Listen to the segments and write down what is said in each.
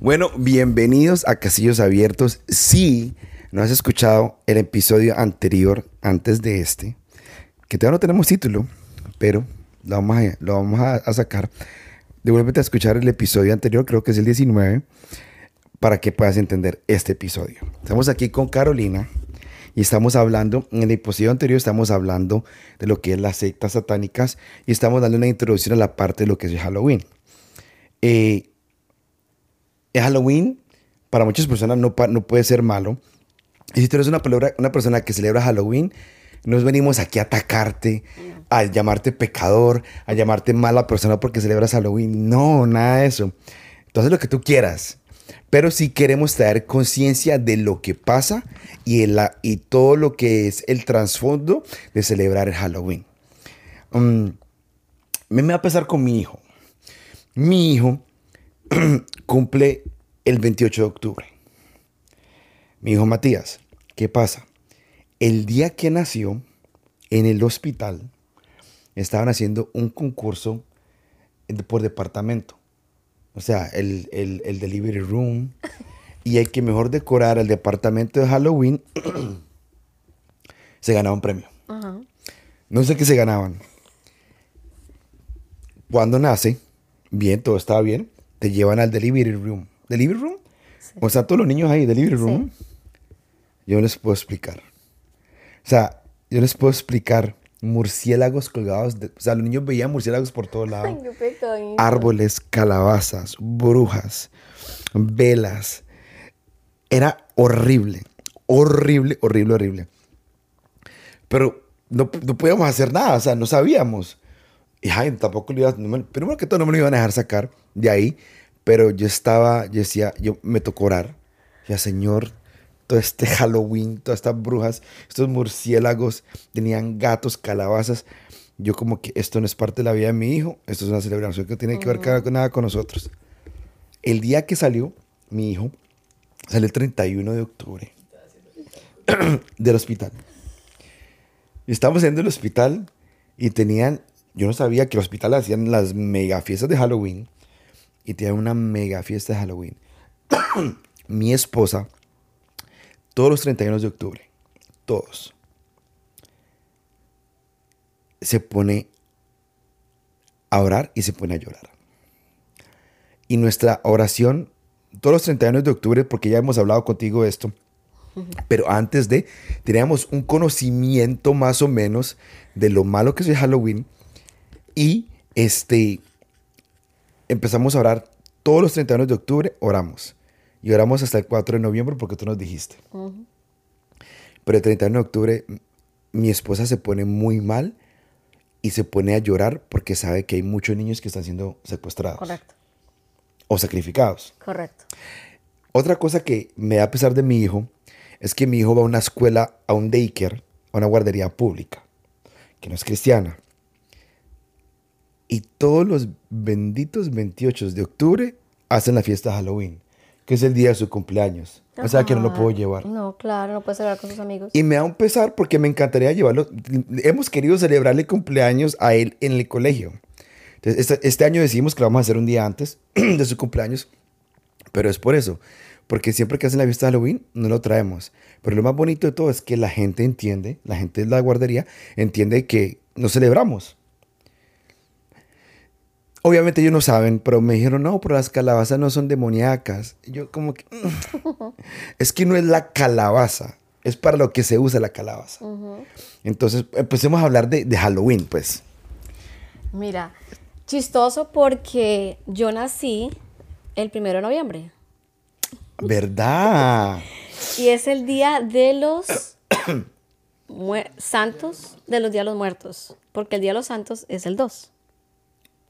Bueno, bienvenidos a Casillos Abiertos. Si no has escuchado el episodio anterior, antes de este, que todavía no tenemos título, pero lo vamos a, lo vamos a, sacar. Devuélvete a escuchar el episodio anterior, creo que es el 19, para que puedas entender este episodio. Estamos aquí con Carolina y estamos hablando, en el episodio anterior estamos hablando de lo que es las sectas satánicas y estamos dando una introducción a la parte de lo que es Halloween. Eh, Halloween para muchas personas no, no puede ser malo. Y si tú eres una, una persona que celebra Halloween, nos venimos aquí a atacarte, a llamarte pecador, a llamarte mala persona porque celebras Halloween. No, nada de eso. Entonces lo que tú quieras. Pero sí queremos traer conciencia de lo que pasa y, el, y todo lo que es el trasfondo de celebrar el Halloween. Um, me va a pasar con mi hijo. Mi hijo cumple el 28 de octubre. Mi hijo Matías, ¿qué pasa? El día que nació, en el hospital, estaban haciendo un concurso por departamento. O sea, el, el, delivery room. Y el que mejor decorar el departamento de Halloween se ganaba un premio. No sé qué se ganaban. Cuando nace, bien, todo estaba bien, te llevan al delivery room. ¿Delivery room? O sea, todos los niños ahí, delivery room. Yo les puedo explicar. O sea, yo les puedo explicar murciélagos colgados. o sea, los niños veían murciélagos por todos lados. Árboles, calabazas, brujas, velas. Era horrible. Horrible, horrible, horrible. Pero no, no podíamos hacer nada. O sea, no sabíamos. Y ay, tampoco le iba, no primero que todo no me lo iban a dejar sacar de ahí, pero yo estaba, yo decía, yo me tocó orar. Ya, Señor, todo este Halloween, todas estas brujas, estos murciélagos, tenían gatos, calabazas. Yo como que esto no es parte de la vida de mi hijo, esto es una celebración que tiene que ver con nada con nosotros. El día que salió mi hijo, salió el 31 de octubre del hospital. Y estábamos en el hospital y tenían yo no sabía que el hospital hacían las mega fiestas de Halloween y tenían una mega fiesta de Halloween. Mi esposa, todos los 31 de octubre, todos, se pone a orar y se pone a llorar. Y nuestra oración, todos los 31 de octubre, porque ya hemos hablado contigo de esto, pero antes de, teníamos un conocimiento más o menos de lo malo que es Halloween y este, empezamos a orar todos los 31 de octubre, oramos. Y oramos hasta el 4 de noviembre porque tú nos dijiste. Pero el 31 de octubre mi esposa se pone muy mal y se pone a llorar porque sabe que hay muchos niños que están siendo secuestrados. Correcto. O sacrificados. Correcto. Otra cosa que me da pesar de mi hijo es que mi hijo va a una escuela, a un daycare, a una guardería pública, que no es cristiana. Y todos los benditos 28 de octubre hacen la fiesta de Halloween, que es el día de su cumpleaños. O sea que no lo puedo llevar. No, claro, no puedes celebrar con sus amigos. Y me da un pesar porque me encantaría llevarlo. Hemos querido celebrarle cumpleaños a él en el colegio. Entonces, este, este año decimos que lo vamos a hacer un día antes de su cumpleaños, pero es por eso. Porque siempre que hacen la fiesta de Halloween, no lo traemos. Pero lo más bonito de todo es que la gente entiende, la gente de la guardería entiende que nos celebramos. Obviamente ellos no saben, pero me dijeron, no, pero las calabazas no son demoníacas. yo como que, mm". es que no es la calabaza, es para lo que se usa la calabaza. Entonces, empecemos a hablar de, de, Halloween, pues. Mira, chistoso porque yo nací el primero de noviembre. ¿Verdad? y es el día de los santos, de los días de los muertos, porque el día de los santos es el 2.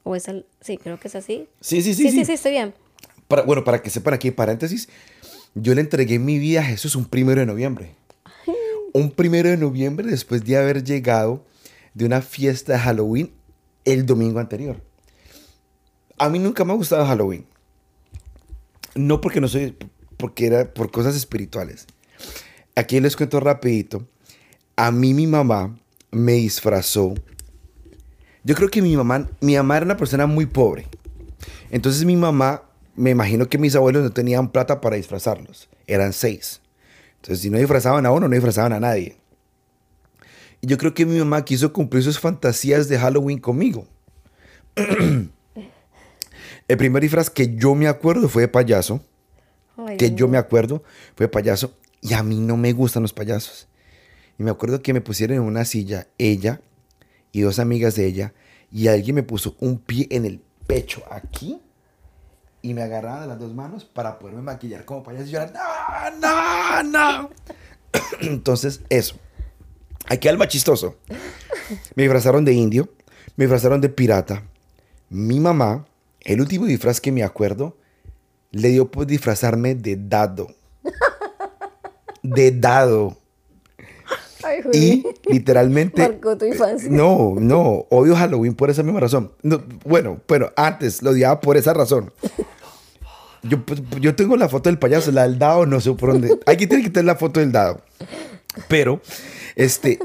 ¿O es el...? Sí, creo que es así. Sí, sí, sí. Sí, sí, sí, estoy bien. Para, bueno, para que sepan aquí, paréntesis, yo le entregué mi vida a Jesús un primero de noviembre. Un primero de noviembre después de haber llegado de una fiesta de Halloween el domingo anterior. A mí nunca me ha gustado Halloween. No porque no soy, porque era por cosas espirituales. Aquí les cuento rapidito. A mí mi mamá me disfrazó yo creo que mi mamá, mi mamá era una persona muy pobre. Entonces mi mamá me imagino que mis abuelos no tenían plata para disfrazarlos. Eran seis. Entonces, si no disfrazaban a uno, no disfrazaban a nadie. Y yo creo que mi mamá quiso cumplir sus fantasías de Halloween conmigo. El primer disfraz que yo me acuerdo fue de payaso. Ay, que yo me acuerdo fue de payaso. Y a mí no me gustan los payasos. Y me acuerdo que me pusieron en una silla, ella y dos amigas de ella. Y alguien me puso un pie en el pecho aquí. Y me agarraban de las dos manos para poderme maquillar como payaso. Y era, no, no, no. Entonces, eso. Aquí algo chistoso. Me disfrazaron de indio, me disfrazaron de pirata. Mi mamá, el último disfraz que me acuerdo, le dio por disfrazarme de dado. De dado. Ay, Y literalmente... Marcó tu infancia. No, no, odio Halloween por esa misma razón. No, bueno, pero antes lo odiaba por esa razón. Yo, pues, yo tengo la foto del payaso, la del dado, no sé por dónde. Aquí tiene que tener la foto del dado. Pero, este,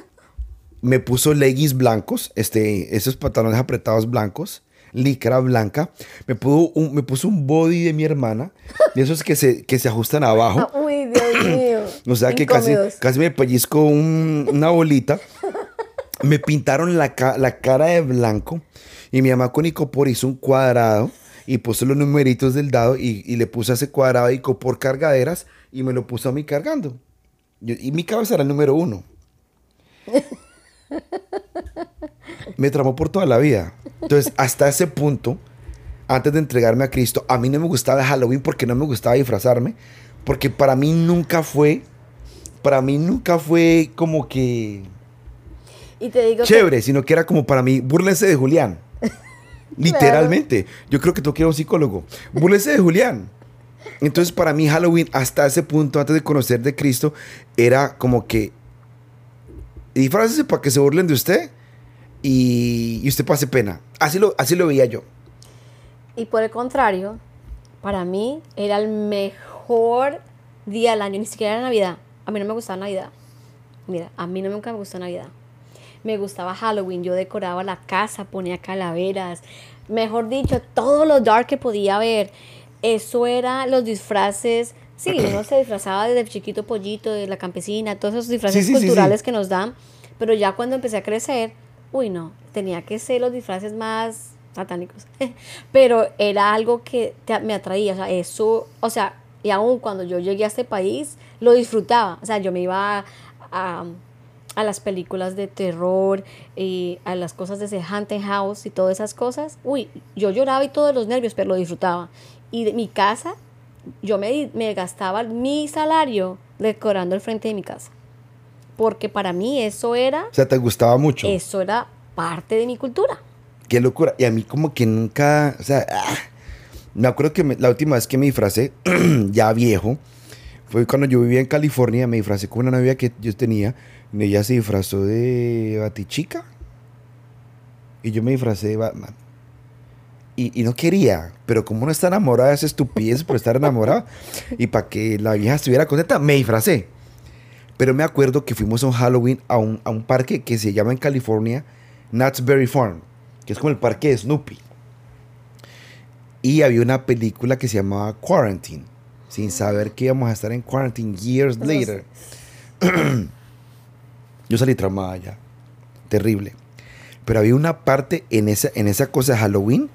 me puso leggings blancos, este, esos pantalones apretados blancos, licra blanca. Me, puso un, me puso un body de mi hermana, de esos que se, que se ajustan abajo. Uy, Dios mío. O sea que casi, casi me pellizco un- una bolita. Me pintaron la, la cara de blanco y mi mamá con icopor hizo un cuadrado y puso los numeritos del dado y, y le puse ese cuadrado de icopor cargaderas y me lo puso a mí cargando. Yo- y mi cabeza era el número uno. Me tramó por toda la vida. Entonces, hasta ese punto, antes de entregarme a Cristo, a mí no me gustaba Halloween porque no me gustaba disfrazarme, porque para mí nunca fue, para mí nunca fue como que Y te digo que chévere, sino que era como para mí, búrlense de Julián. Literalmente. Yo creo que tú quieres un psicólogo. Búrlense de Julián. Entonces, para mí, Halloween, hasta ese punto, antes de conocer de Cristo, era como que disfrácese para que se burlen de usted y, usted pase pena. Así lo, así lo veía yo. Y por el contrario, para mí era el mejor día del año, ni siquiera era Navidad. A mí no me gustaba Navidad. Mira, a mí no nunca me gustó Navidad. Me gustaba Halloween, yo decoraba la casa, ponía calaveras, mejor dicho, todo lo dark que podía haber. Eso era los disfraces. Sí, uno se disfrazaba desde chiquito pollito, de la campesina, todos esos disfraces Sí, sí, sí, sí. culturales que nos dan. Pero ya cuando empecé a crecer, uy, no, tenía que ser los disfraces más satánicos. Pero era algo que te- me atraía, o sea, eso, o sea, y aún cuando yo llegué a este país, lo disfrutaba. O sea, yo me iba a, a, a las películas de terror, y a las cosas de ese Haunted House y todas esas cosas. Uy, yo lloraba y todos los nervios, pero lo disfrutaba. Y de mi casa, yo me, me gastaba mi salario decorando el frente de mi casa. Porque para mí eso era, O sea, te gustaba mucho. eso era parte de mi cultura. Qué locura. Y a mí como que nunca, o sea, ah, me acuerdo que me- la última vez que me disfracé, ya viejo, fue cuando yo vivía en California, me disfracé con una novia que yo tenía, y ella se disfrazó de Batichica, y yo me disfracé de Batman. Y, y no quería, pero como uno está enamorado de esa estupidez por estar enamorado, y para que la vieja estuviera contenta, me disfracé. Pero me acuerdo que fuimos a un Halloween a un, a un parque que se llama en California Knott's Farm, que es como el parque de Snoopy. Y había una película que se llamaba Quarantine, sin saber que íbamos a estar en quarantine years later. Yo salí traumada ya, terrible. Pero había una parte en esa, en esa cosa de Halloween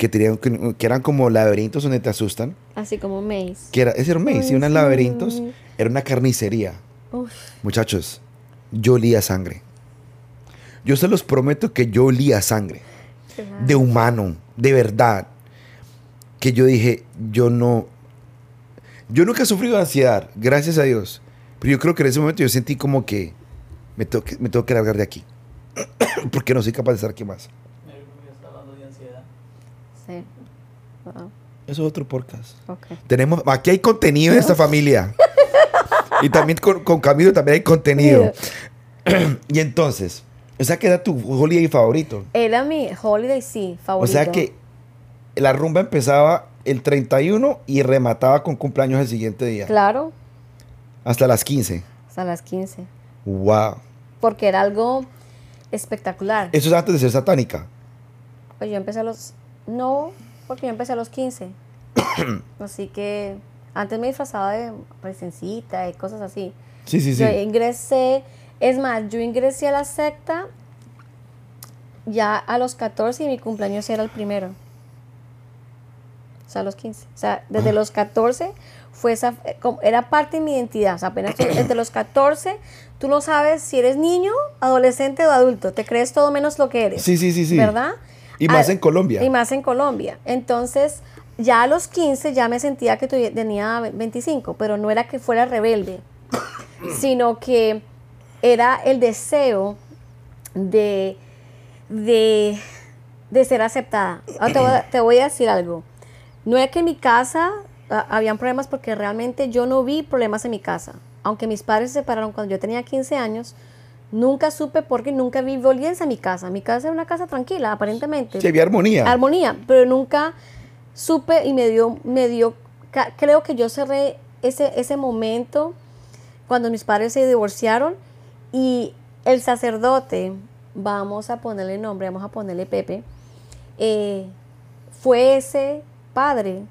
que, tenían, que, que eran como laberintos donde te asustan. Así como Maze. Que era, ese era un maze, sí, unos laberintos. Era una carnicería. Uf, Muchachos, yo olía sangre. Yo se los prometo que yo olía sangre. De humano, de verdad. Que yo dije, yo no. Yo nunca he sufrido de ansiedad, gracias a Dios. Pero yo creo que en ese momento yo sentí como que me tengo que, me tengo que largar de aquí. Porque no soy capaz de estar aquí más. Mary Rubio está hablando de ansiedad. Sí. Wow. Eso es otro podcast. Tenemos, aquí hay contenido en esta familia. Y también con, con Camilo también hay contenido. y entonces, o sea que era tu holiday favorito. Era mi holiday, sí, O favorito. sea que la rumba empezaba el 31 y remataba con cumpleaños el siguiente día. Claro, Hasta las 15. hasta las 15. Wow. Porque era algo espectacular. Eso es antes de ser satánica. Pues yo empecé a los... No, porque yo empecé a los 15. así que antes me disfrazaba de reciéncita y cosas así. Sí, sí, sí. Yo ingresé, es más, yo ingresé a la secta ya a los 14 y mi cumpleaños era el primero. O sea, a los 15. O sea, desde los 14 fue esa, eh, era parte de mi identidad. O sea, apenas tú- desde los 14 tú no sabes si eres niño, adolescente o adulto. Te crees todo menos lo que eres. Sí, sí, sí, sí. ¿Verdad? Y más Ah, en Colombia. Y más en Colombia. Entonces, ya a los 15 ya me sentía que tenía 25, pero no era que fuera rebelde, sino que era el deseo de, de, de ser aceptada. Ahora te, voy a, te voy a decir algo. No es que en mi casa ah, habían problemas porque realmente yo no vi problemas en mi casa. Aunque mis padres se separaron cuando yo tenía 15 años, nunca supe porque nunca vi violencia en mi casa. Mi casa era una casa tranquila, aparentemente. Sí, había armonía. Armonía, pero nunca supe y me dio, me dio, creo que yo cerré ese, ese momento cuando mis padres se divorciaron y el sacerdote, vamos a ponerle nombre, vamos a ponerle Pepe, eh, fue ese padre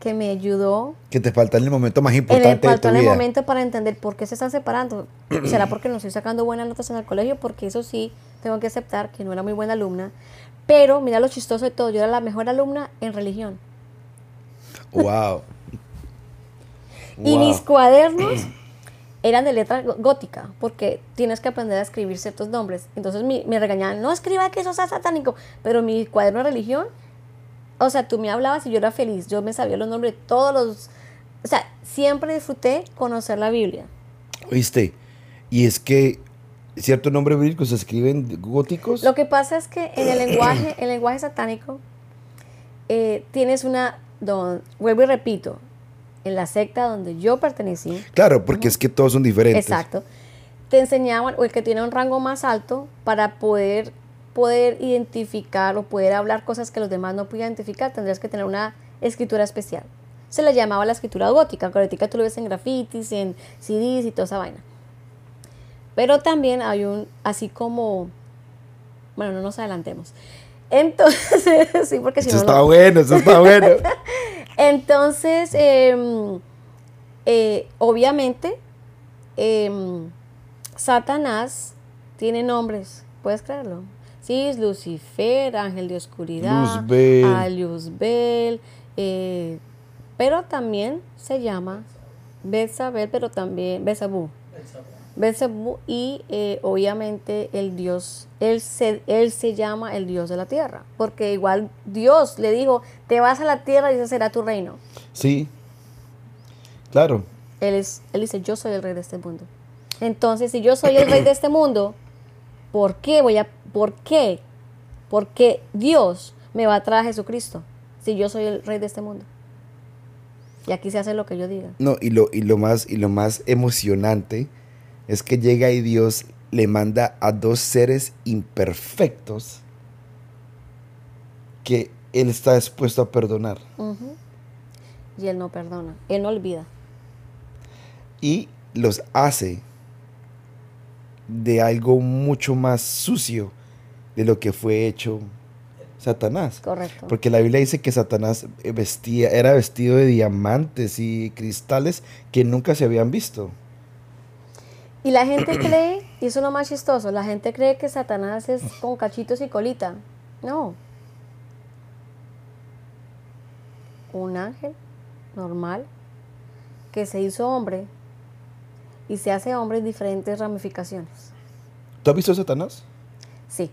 que me ayudó que te falta en el momento más importante faltó en el vida. momento para entender por qué se están separando. ¿Será porque no estoy sacando buenas notas en el colegio? Porque eso sí, tengo que aceptar que no era muy buena alumna. Pero mira lo chistoso de todo, yo era la mejor alumna en religión. Wow. Y Wow. mis cuadernos eran de letra gó- gótica, porque tienes que aprender a escribir ciertos nombres. Entonces mi- me regañaban, no escriba que eso sea satánico, pero mi cuaderno de religión, o sea, tú me hablabas y yo era feliz, yo me sabía los nombres de todos los... O sea, siempre disfruté conocer la Biblia. ¿Oíste? Y es que ciertos nombres bíblicos se escriben góticos. Lo que pasa es que en el lenguaje, el lenguaje satánico, eh, tienes una, don- vuelvo y repito, en la secta donde yo pertenecí, Claro, porque es que todos son diferentes. Exacto. Te enseñaban, o el que tiene un rango más alto, para poder, poder identificar o poder hablar cosas que los demás no pueden identificar, tendrías que tener una escritura especial. Se le llamaba la escritura gótica, ahorita tú lo ves en grafitis, en CDs y toda esa vaina. Pero también hay un, así como, bueno, no nos adelantemos. Entonces, sí, porque si Eso no, está no, bueno, eso está bueno. entonces, em, eh, obviamente, em, Satanás tiene nombres, ¿puedes creerlo? Lucifer, ángel de oscuridad, Luzbel. a Luzbel, eh, pero también se llama Betsabel, pero también Betsabú. Y eh, obviamente el Dios, él se, él se llama el Dios de la tierra, porque igual Dios le dijo, te vas a la tierra y ese será tu reino. Sí. Claro. Él, es, él dice, yo soy el rey de este mundo. Entonces, si yo soy el rey de este mundo, ¿por qué voy a, por qué? Porque Dios me va a traer a Jesucristo, si yo soy el rey de este mundo. Y aquí se hace lo que yo diga. No, y lo, y lo más, y lo más emocionante es que llega y Dios le manda a dos seres imperfectos que Él está dispuesto a perdonar. Y él no perdona, él no olvida. Y los hace de algo mucho más sucio de lo que fue hecho Satanás. Correcto. Porque la Biblia dice que Satanás eh, vestía, era vestido de diamantes y cristales que nunca se habían visto. Y la gente cree, y eso es lo más chistoso, la gente cree que Satanás es con cachitos y colita. No. Un ángel normal que se hizo hombre y se hace hombre en diferentes ramificaciones. ¿Tú has visto a Satanás? Sí.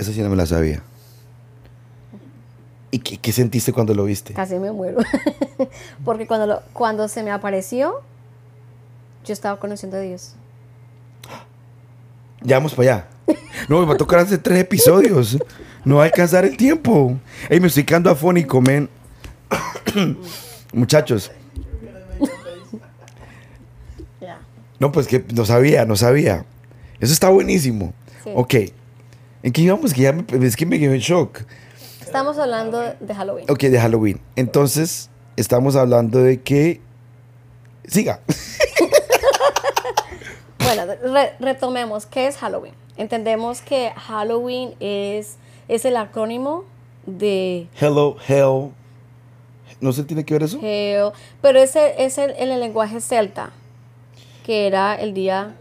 Esa sí no me la sabía. ¿Y qué, qué sentiste cuando lo viste? Casi me muero. Porque cuando, lo- cuando se me apareció, yo estaba conociendo a Dios. Ya vamos para allá. No, me va a tocar hacer tres episodios. No va a alcanzar el tiempo. Ey, me estoy quedando afónico, men. Muchachos. No, pues que no sabía, no sabía. Eso está buenísimo. Sí. Ok. ¿En qué íbamos? Que ya me, es que me quedé en shock. Estamos hablando de Halloween. Ok, de Halloween. Entonces, estamos hablando de que... Siga. Bueno, re- retomemos, ¿qué es Halloween? Entendemos que Halloween es, es el acrónimo de Hello, hell. ¿No se tiene que ver eso? Geo, pero ese es el, en el lenguaje celta, que era el día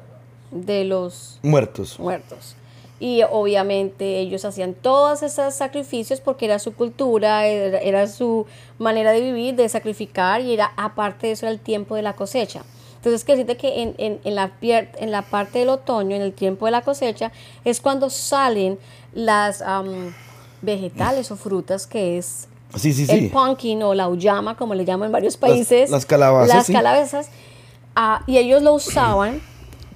de los Muertos. muertos. Y obviamente ellos hacían todos esos sacrificios porque era su cultura, era, era su manera de vivir, de sacrificar, y era aparte de eso era el tiempo de la cosecha. Entonces, que decirte que en, en, en la, en la parte del otoño, en el tiempo de la cosecha, es cuando salen las am, vegetales o frutas que es Sí, sí, el sí. pumpkin o la uyama, como le llaman en varios países. las calabazas, Las sí. calabazas. ah, y ellos lo usaban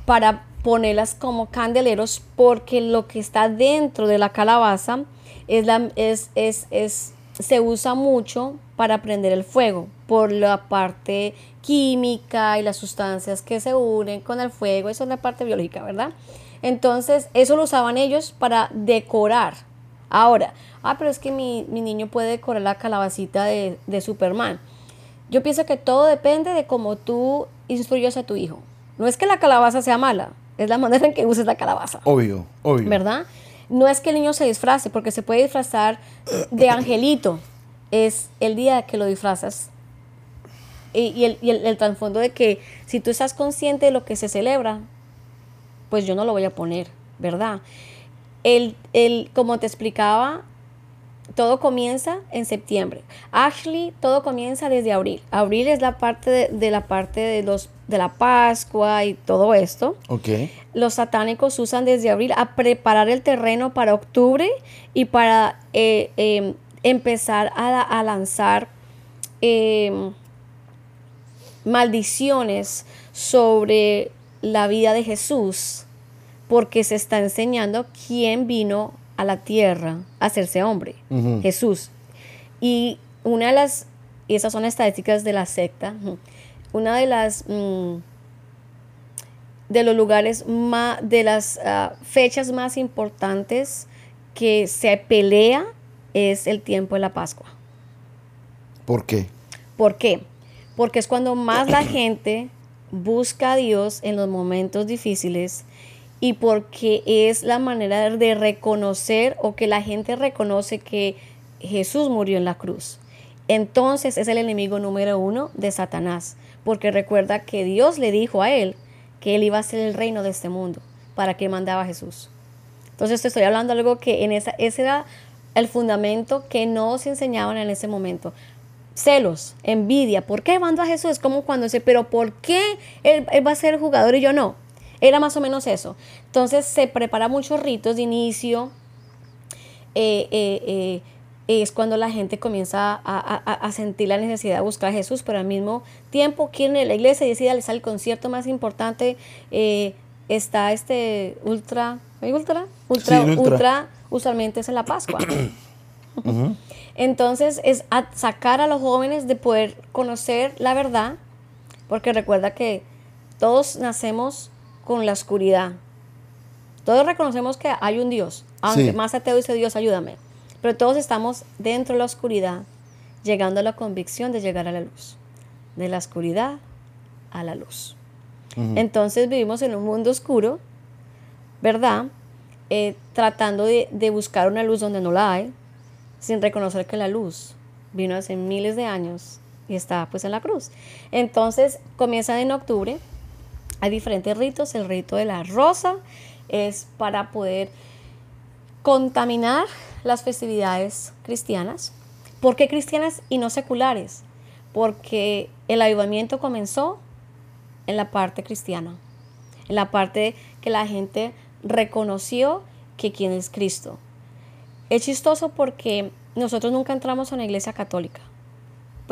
para ponerlas como candeleros porque lo que está dentro de la calabaza es la, es, es, es, se usa mucho para prender el fuego por la parte química y las sustancias que se unen con el fuego. Eso es la parte biológica, ¿verdad? Entonces, eso lo usaban ellos para decorar. Ahora, ah, pero es que mi, mi niño puede decorar la calabacita de, de Superman. Yo pienso que todo depende de cómo tú instruyes a tu hijo. No es que la calabaza sea mala, es la manera en que uses la calabaza. Obvio, obvio. ¿Verdad? No es que el niño se disfrace, porque se puede disfrazar de angelito. Es el día que lo disfrazas. Y, y el, y el- el trasfondo de que si tú estás consciente de lo que se celebra, pues yo no lo voy a poner, ¿verdad? El, el, como te explicaba, todo comienza en septiembre. Ashley, todo comienza desde abril. Abril es la parte de, de la parte de los de la Pascua y todo esto. Ok. Los satánicos usan desde abril a preparar el terreno para octubre y para eh, eh, empezar a, a lanzar eh, maldiciones sobre la vida de Jesús, porque se está enseñando quién vino a la tierra a hacerse hombre. Jesús. Y una de las, y esas son estadísticas de la secta, una de las, mm, de los lugares más, de las ah, fechas más importantes que se pelea es el tiempo de la Pascua. ¿Por qué? ¿Por qué? Porque es cuando más la gente busca a Dios en los momentos difíciles y porque es la manera de reconocer o que la gente reconoce que Jesús murió en la cruz. Entonces es el enemigo número uno de Satanás, porque recuerda que Dios le dijo a él que él iba a ser el reino de este mundo, para que mandaba Jesús. Entonces te estoy hablando de algo que en esa, ese era el fundamento que no se enseñaban en ese momento. Celos, envidia, ¿por qué mando a Jesús? Es como cuando dice, pero ¿por qué él, él va a ser el jugador y yo no? Era más o menos eso. Entonces se prepara muchos ritos de inicio. eh, eh, eh, es cuando la gente comienza a, a- a- a sentir la necesidad de buscar a Jesús, pero al mismo tiempo quieren ir a la iglesia y deciden el concierto más importante. está este ultra, ¿hay ultra? Ultra, Sí, ultra. ultra, usualmente es en la Pascua. Entonces es a- sacar a los jóvenes de poder conocer la verdad, porque recuerda que todos nacemos con la oscuridad. Todos reconocemos que hay un Dios, aunque Sí. más ateo dice Dios, ayúdame. Pero todos estamos dentro de la oscuridad, llegando a la convicción de llegar a la luz. De la oscuridad a la luz. Entonces vivimos en un mundo oscuro, ¿verdad? Eh, tratando de, de buscar una luz donde no la hay, sin reconocer que la luz vino hace miles de años y está pues en la cruz. Entonces comienzan en octubre, hay diferentes ritos, el rito de la rosa es para poder contaminar las festividades cristianas. ¿Por qué cristianas y no seculares? Porque el avivamiento comenzó en la parte cristiana, en la parte que la gente reconoció que quién es Cristo. Es chistoso porque nosotros nunca entramos a una iglesia católica,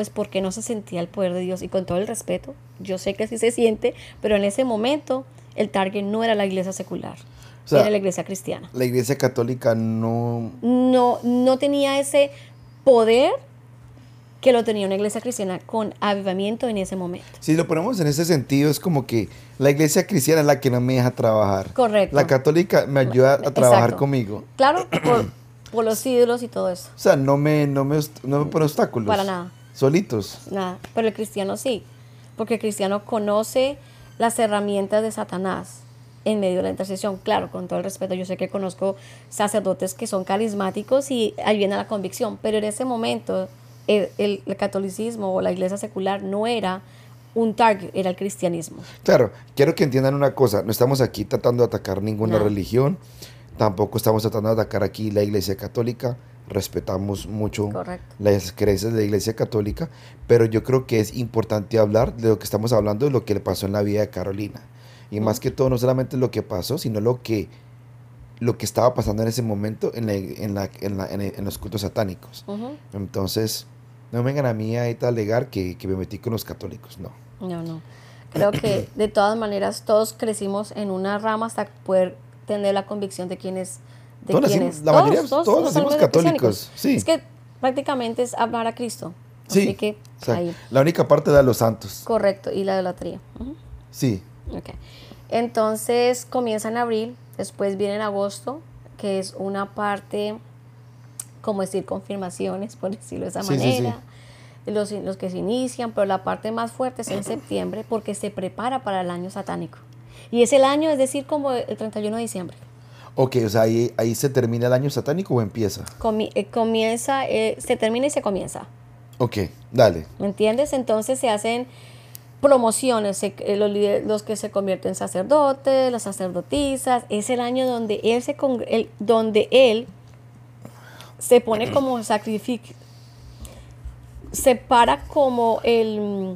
pues porque no se sentía el poder de Dios y con todo el respeto, yo sé que sí se siente, pero en ese momento el target no era la iglesia secular, O sea, era la iglesia cristiana. La iglesia católica no... No, no tenía ese poder que lo tenía una iglesia cristiana con avivamiento en ese momento. Si lo ponemos en ese sentido, es como que la iglesia cristiana es la que no me deja trabajar. Correcto. La católica me ayuda a trabajar Exacto. conmigo. Claro, por, por los ídolos y todo eso. O sea, no me, no me, no me pone obstáculos. Para nada. Solitos. Nada, pero el cristiano sí, porque el cristiano conoce las herramientas de Satanás en medio de la intercesión. Claro, con todo el respeto, yo sé que conozco sacerdotes que son carismáticos y ayudan a la convicción, pero en ese momento el, el- el catolicismo o la iglesia secular no era un target, era el cristianismo. Claro, quiero que entiendan una cosa, no estamos aquí tratando de atacar ninguna No. religión, tampoco estamos tratando de atacar aquí la iglesia católica, respetamos mucho Correcto. las creencias de la iglesia católica, pero yo creo que es importante hablar de lo que estamos hablando, de lo que le pasó en la vida de Carolina. Y más que todo, no solamente lo que pasó, sino lo que, lo que estaba pasando en ese momento en, la- en, la- en la- en los cultos satánicos. Ujú. Entonces, no vengan a mí a alegar que, que me metí con los católicos, no. No, no. Creo que de todas maneras todos crecimos en una rama hasta poder tener la convicción de quién es. De Todos nacimos- la mayoría- todos somos nacimos católicos, sí. Es que prácticamente es hablar a Cristo. Sí, Así que o sea, ahí. la única parte de los santos. Correcto. Y la idolatría. Ujú. Sí, Ok. Entonces comienza en abril, después viene en agosto, que es una parte, como decir, confirmaciones, por decirlo de esa Sí, sí, sí. manera. Los, los que se inician, pero la parte más fuerte es en septiembre porque se prepara para el año satánico. Y es el año, es decir, como el 31 de diciembre. Ok, o sea, ahí, ahí se termina el año satánico o empieza. Comi- eh, comienza, eh, se termina y se comienza. Ok, dale. ¿Me entiendes? Entonces se hacen promociones, se- eh, los, los que se convierten en sacerdotes, las sacerdotisas. Es el año donde él se, congre- el- donde él se pone como sacrificio, se para como el...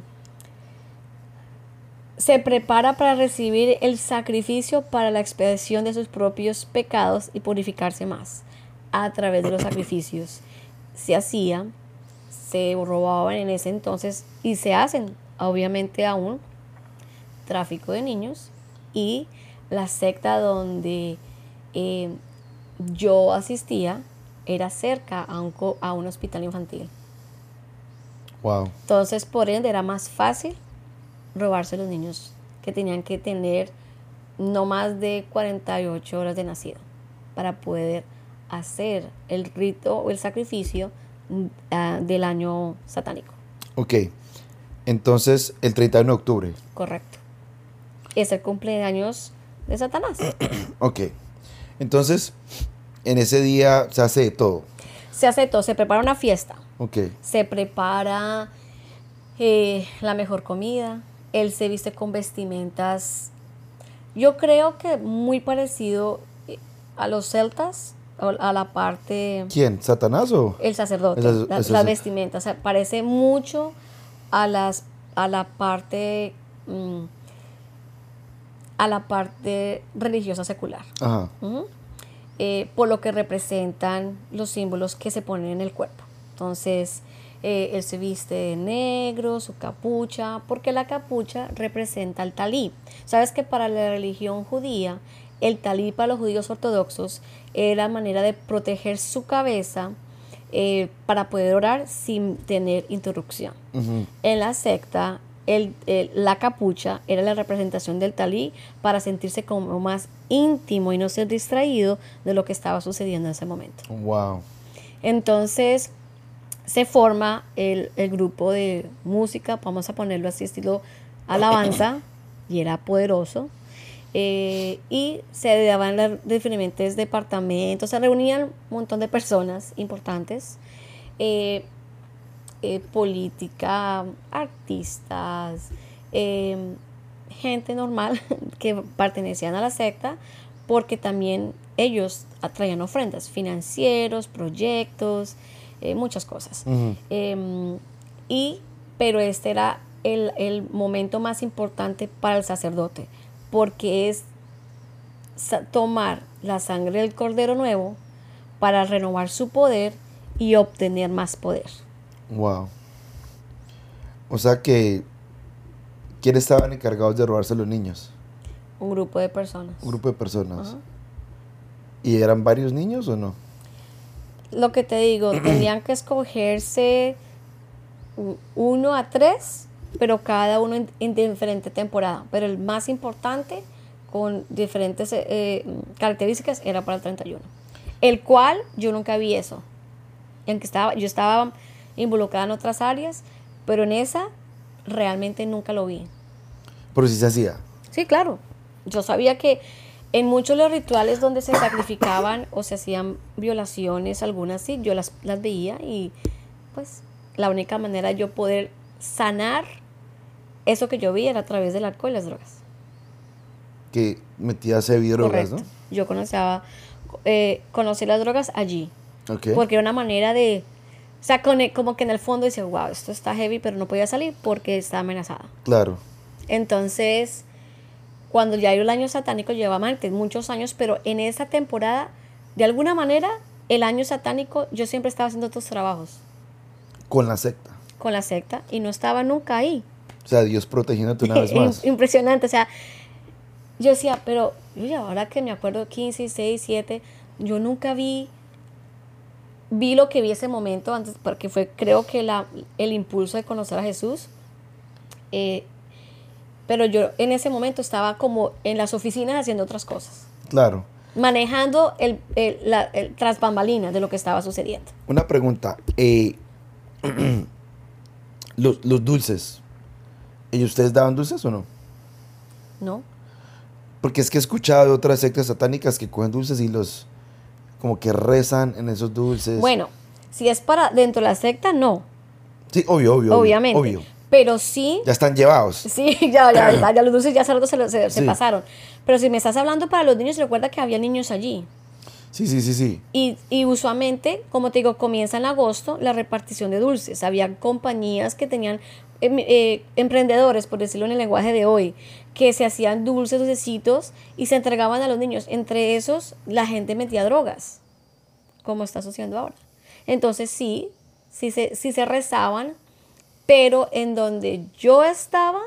Se prepara para recibir el sacrificio para la expiación de sus propios pecados y purificarse más a través de los sacrificios. Se hacía se robaban en ese entonces y se hacen obviamente aún tráfico de niños y la secta donde eh, yo asistía era cerca a un, a un hospital infantil. Wow. Entonces, por ende, era más fácil robarse los niños que tenían que tener no más de 48 horas de nacido para poder hacer el rito o el sacrificio ah, del año satánico. Ok, entonces el 31 de octubre. Correcto. Es el cumpleaños de Satanás. Ok, entonces en ese día se hace de todo. Se hace todo, se prepara una fiesta. Ok, se prepara eh, la mejor comida, él se viste con vestimentas, yo creo que muy parecido eh, a los celtas, a la parte, ¿quién? ¿Satanás o? el sacerdote, la- las vestimentas, o sea, parece mucho a las a la parte mm, a la parte religiosa secular. Ajá. Eh, por lo que representan los símbolos que se ponen en el cuerpo. Entonces, eh, él se viste de negro, su capucha, porque la capucha representa el talí. Sabes que para la religión judía, el talí para los judíos ortodoxos era manera de proteger su cabeza eh, para poder orar sin tener interrupción. En la secta, el- el- la capucha era la representación del talí para sentirse como más íntimo y no ser distraído de lo que estaba sucediendo en ese momento. Wow. Entonces se forma el, el grupo de música, vamos a ponerlo así, estilo alabanza, y era poderoso. eh, y se daban los diferentes departamentos, se reunían un montón de personas importantes, eh, eh, política, artistas, eh, gente normal que pertenecían a la secta, porque también ellos atraían ofrendas, financieros, proyectos, eh, muchas cosas. Em, y, pero este era el, el momento más importante para el sacerdote, porque es tomar la sangre del Cordero Nuevo para renovar su poder y obtener más poder. Wow. O sea que, ¿quiénes estaban encargados de robarse a los niños? Un grupo de personas. Un grupo de personas. ¿Y eran varios niños o no? Lo que te digo, tenían que escogerse uno a tres, pero cada uno en, en diferente temporada. Pero el más importante, con diferentes eh, características, era para el 31. El cual yo nunca vi eso. Y aunque estaba, yo estaba involucrada en otras áreas, pero en esa realmente nunca lo vi. Pero sí se hacía. Sí, claro. yo sabía que en muchos de los rituales donde se sacrificaban o se hacían violaciones, algunas sí, yo las, las veía y pues la única manera de yo poder sanar eso que yo vi era a través del alcohol y las drogas. Que metías heavy drogas, Correcto. Yo conocía, eh, conocí las drogas allí. ¿no? Ok. Porque era una manera de... O sea, con- como que en el fondo dice, wow, esto está heavy, pero no podía salir porque está amenazada. Claro. Entonces, cuando ya el año satánico llevaba antes, muchos años, pero en esa temporada, de alguna manera, el año satánico, yo siempre estaba haciendo otros trabajos Con la secta. con la secta y no estaba nunca ahí. O sea, Dios protegiéndote una vez más. Impresionante, o sea, yo decía, pero oye, ahora que me acuerdo 15, 16, 7, yo nunca vi vi lo que vi ese momento antes porque fue creo que la, el impulso de conocer a Jesús. eh, pero yo en ese momento estaba como en las oficinas haciendo otras cosas, Claro. manejando el, el, la, el tras bambalinas de lo que estaba sucediendo. Una pregunta. eh, los, los dulces. ¿Y ustedes daban dulces o no? ¿No? Porque es que he escuchado de otras sectas satánicas que cogen dulces y los como que rezan en esos dulces. Bueno, si es para dentro de la secta, no, Sí, obvio, obvio. obvio, obviamente. Obvio. Pero sí Ya están llevados. Sí, ya, ya, los dulces ya se, se, se- se Sí. pasaron. Pero si me estás hablando para los niños, recuerda que había niños allí. Sí, sí, sí, sí. Y, y usualmente, como te digo, comienza en agosto la repartición de dulces. Había compañías que tenían em- eh, emprendedores, por decirlo en el lenguaje de hoy, que se hacían dulces, dulcecitos y se entregaban a los niños. Entre esos, la gente metía drogas, como está sucediendo ahora. Entonces sí, sí se, sí se rezaban, pero en donde yo estaba,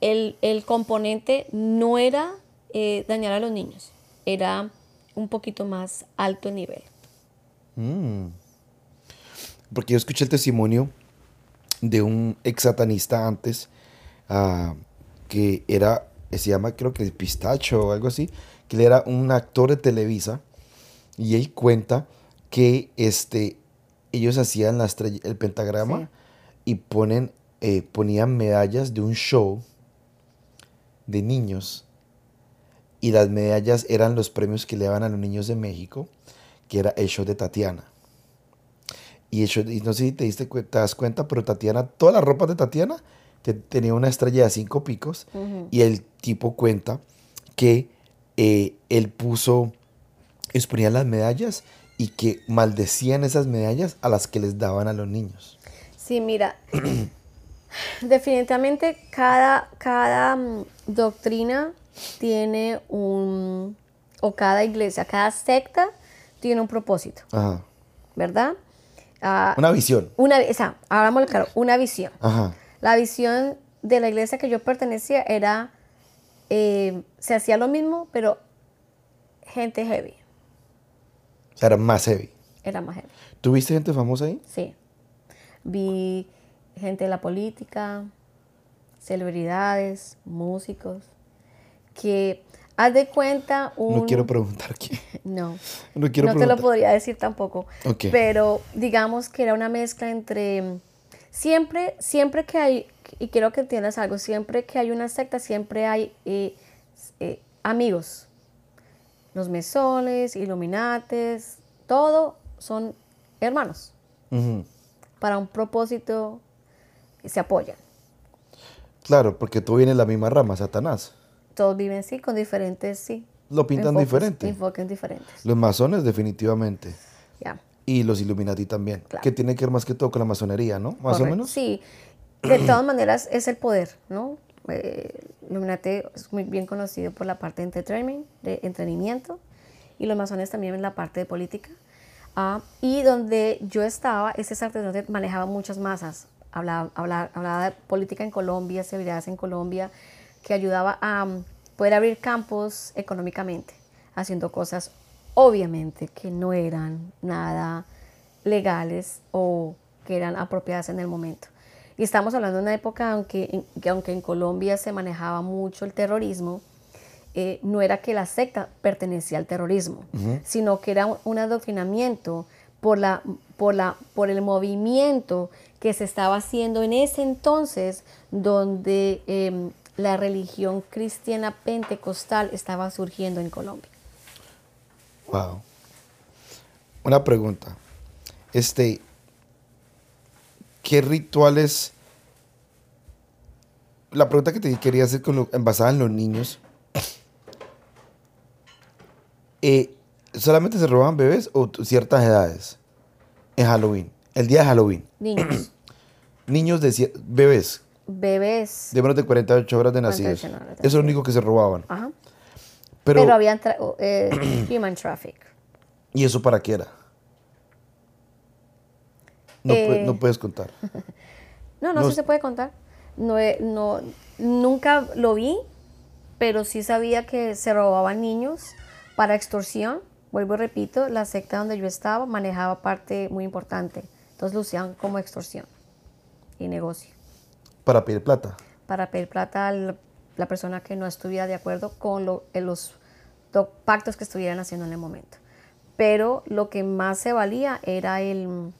el, el componente no era eh, dañar a los niños, era un poquito más alto nivel. Mm. Porque yo escuché el testimonio de un ex satanista antes, ah, que era, se llama creo que Pistacho o algo así, que él era un actor de Televisa y él cuenta que este, ellos hacían la estrella, el pentagrama Sí. Y ponen, eh, ponían medallas de un show de niños y las medallas eran los premios que le daban a los niños de México, que era el show de Tatiana. Y, el show- y no sé si te, diste te das cuenta, pero Tatiana, todas las ropas de Tatiana te- tenía una estrella de cinco picos y el tipo cuenta que eh, él puso, ellos ponían las medallas y que maldecían esas medallas a las que les daban a los niños. Sí, mira, definitivamente cada, cada mm, doctrina tiene un, o cada iglesia, cada secta tiene un propósito, Ajá. ¿verdad? Ah, Una visión. una, o sea, hablamos claro, una visión. Ajá. La visión de la iglesia que yo pertenecía era, eh, se hacía lo mismo, pero gente heavy, O sea, era más heavy. era más heavy. ¿Tuviste gente famosa ahí? Sí. Vi gente de la política, celebridades, músicos, que haz de cuenta un... No quiero preguntar quién. No, No quiero no te lo podría decir tampoco. Ok. Pero digamos que era una mezcla entre... Siempre, siempre que hay, y quiero que entiendas algo, siempre que hay una secta, siempre hay eh, eh, amigos. Los mesones, iluminates, todo son hermanos. Para un propósito se apoyan. Claro, porque tú vienes de la misma rama, Satanás. Todos viven sí, con diferentes, sí. Lo pintan enfoques- diferente. Enfoques diferentes. Los masones definitivamente. Ya. Y los Illuminati también. Claro. Que tiene que ver más que todo con la masonería, ¿no? Más o menos. Sí, de todas maneras es el poder, ¿no? Eh, Illuminati es muy bien conocido por la parte de entertainment, de entretenimiento, y los masones también en la parte de política. Ah, y donde yo estaba, ese sacerdote manejaba muchas masas, hablaba, hablaba, hablaba de política en Colombia, seguridad en Colombia, que ayudaba a mm, poder abrir campos económicamente, haciendo cosas obviamente que no eran nada legales o que eran apropiadas en el momento. Y estamos hablando de una época aunque, que aunque en Colombia se manejaba mucho el terrorismo, eh, no era que la secta pertenecía al terrorismo, sino que era un, un adoctrinamiento por, la, por, la, por el movimiento que se estaba haciendo en ese entonces, donde eh, la religión cristiana pentecostal estaba surgiendo en Colombia. Wow. Una pregunta. Este, ¿qué rituales? La pregunta que te quería hacer con lo, basada en los niños. Eh, ¿Solamente se robaban bebés o ciertas edades en Halloween? El día de Halloween. Niños, Niños de bebés bebés. de menos de 48 horas de nacidos. 48 horas de Eso es lo único que se robaban. Ajá. Pero, Pero, habían tra- eh, human traffic. ¿y eso para qué era? No, Eh, no puedes contar. No, no, No se puede contar. No, no, nunca lo vi, pero sí sabía que se robaban niños para extorsión. Vuelvo y repito, la secta donde yo estaba manejaba parte muy importante. Entonces lo usaban como extorsión y negocio. Para pedir plata. Para pedir plata a la persona que no estuviera de acuerdo con lo- eh, los pactos que estuvieran haciendo en el momento. Pero lo que más se valía era el,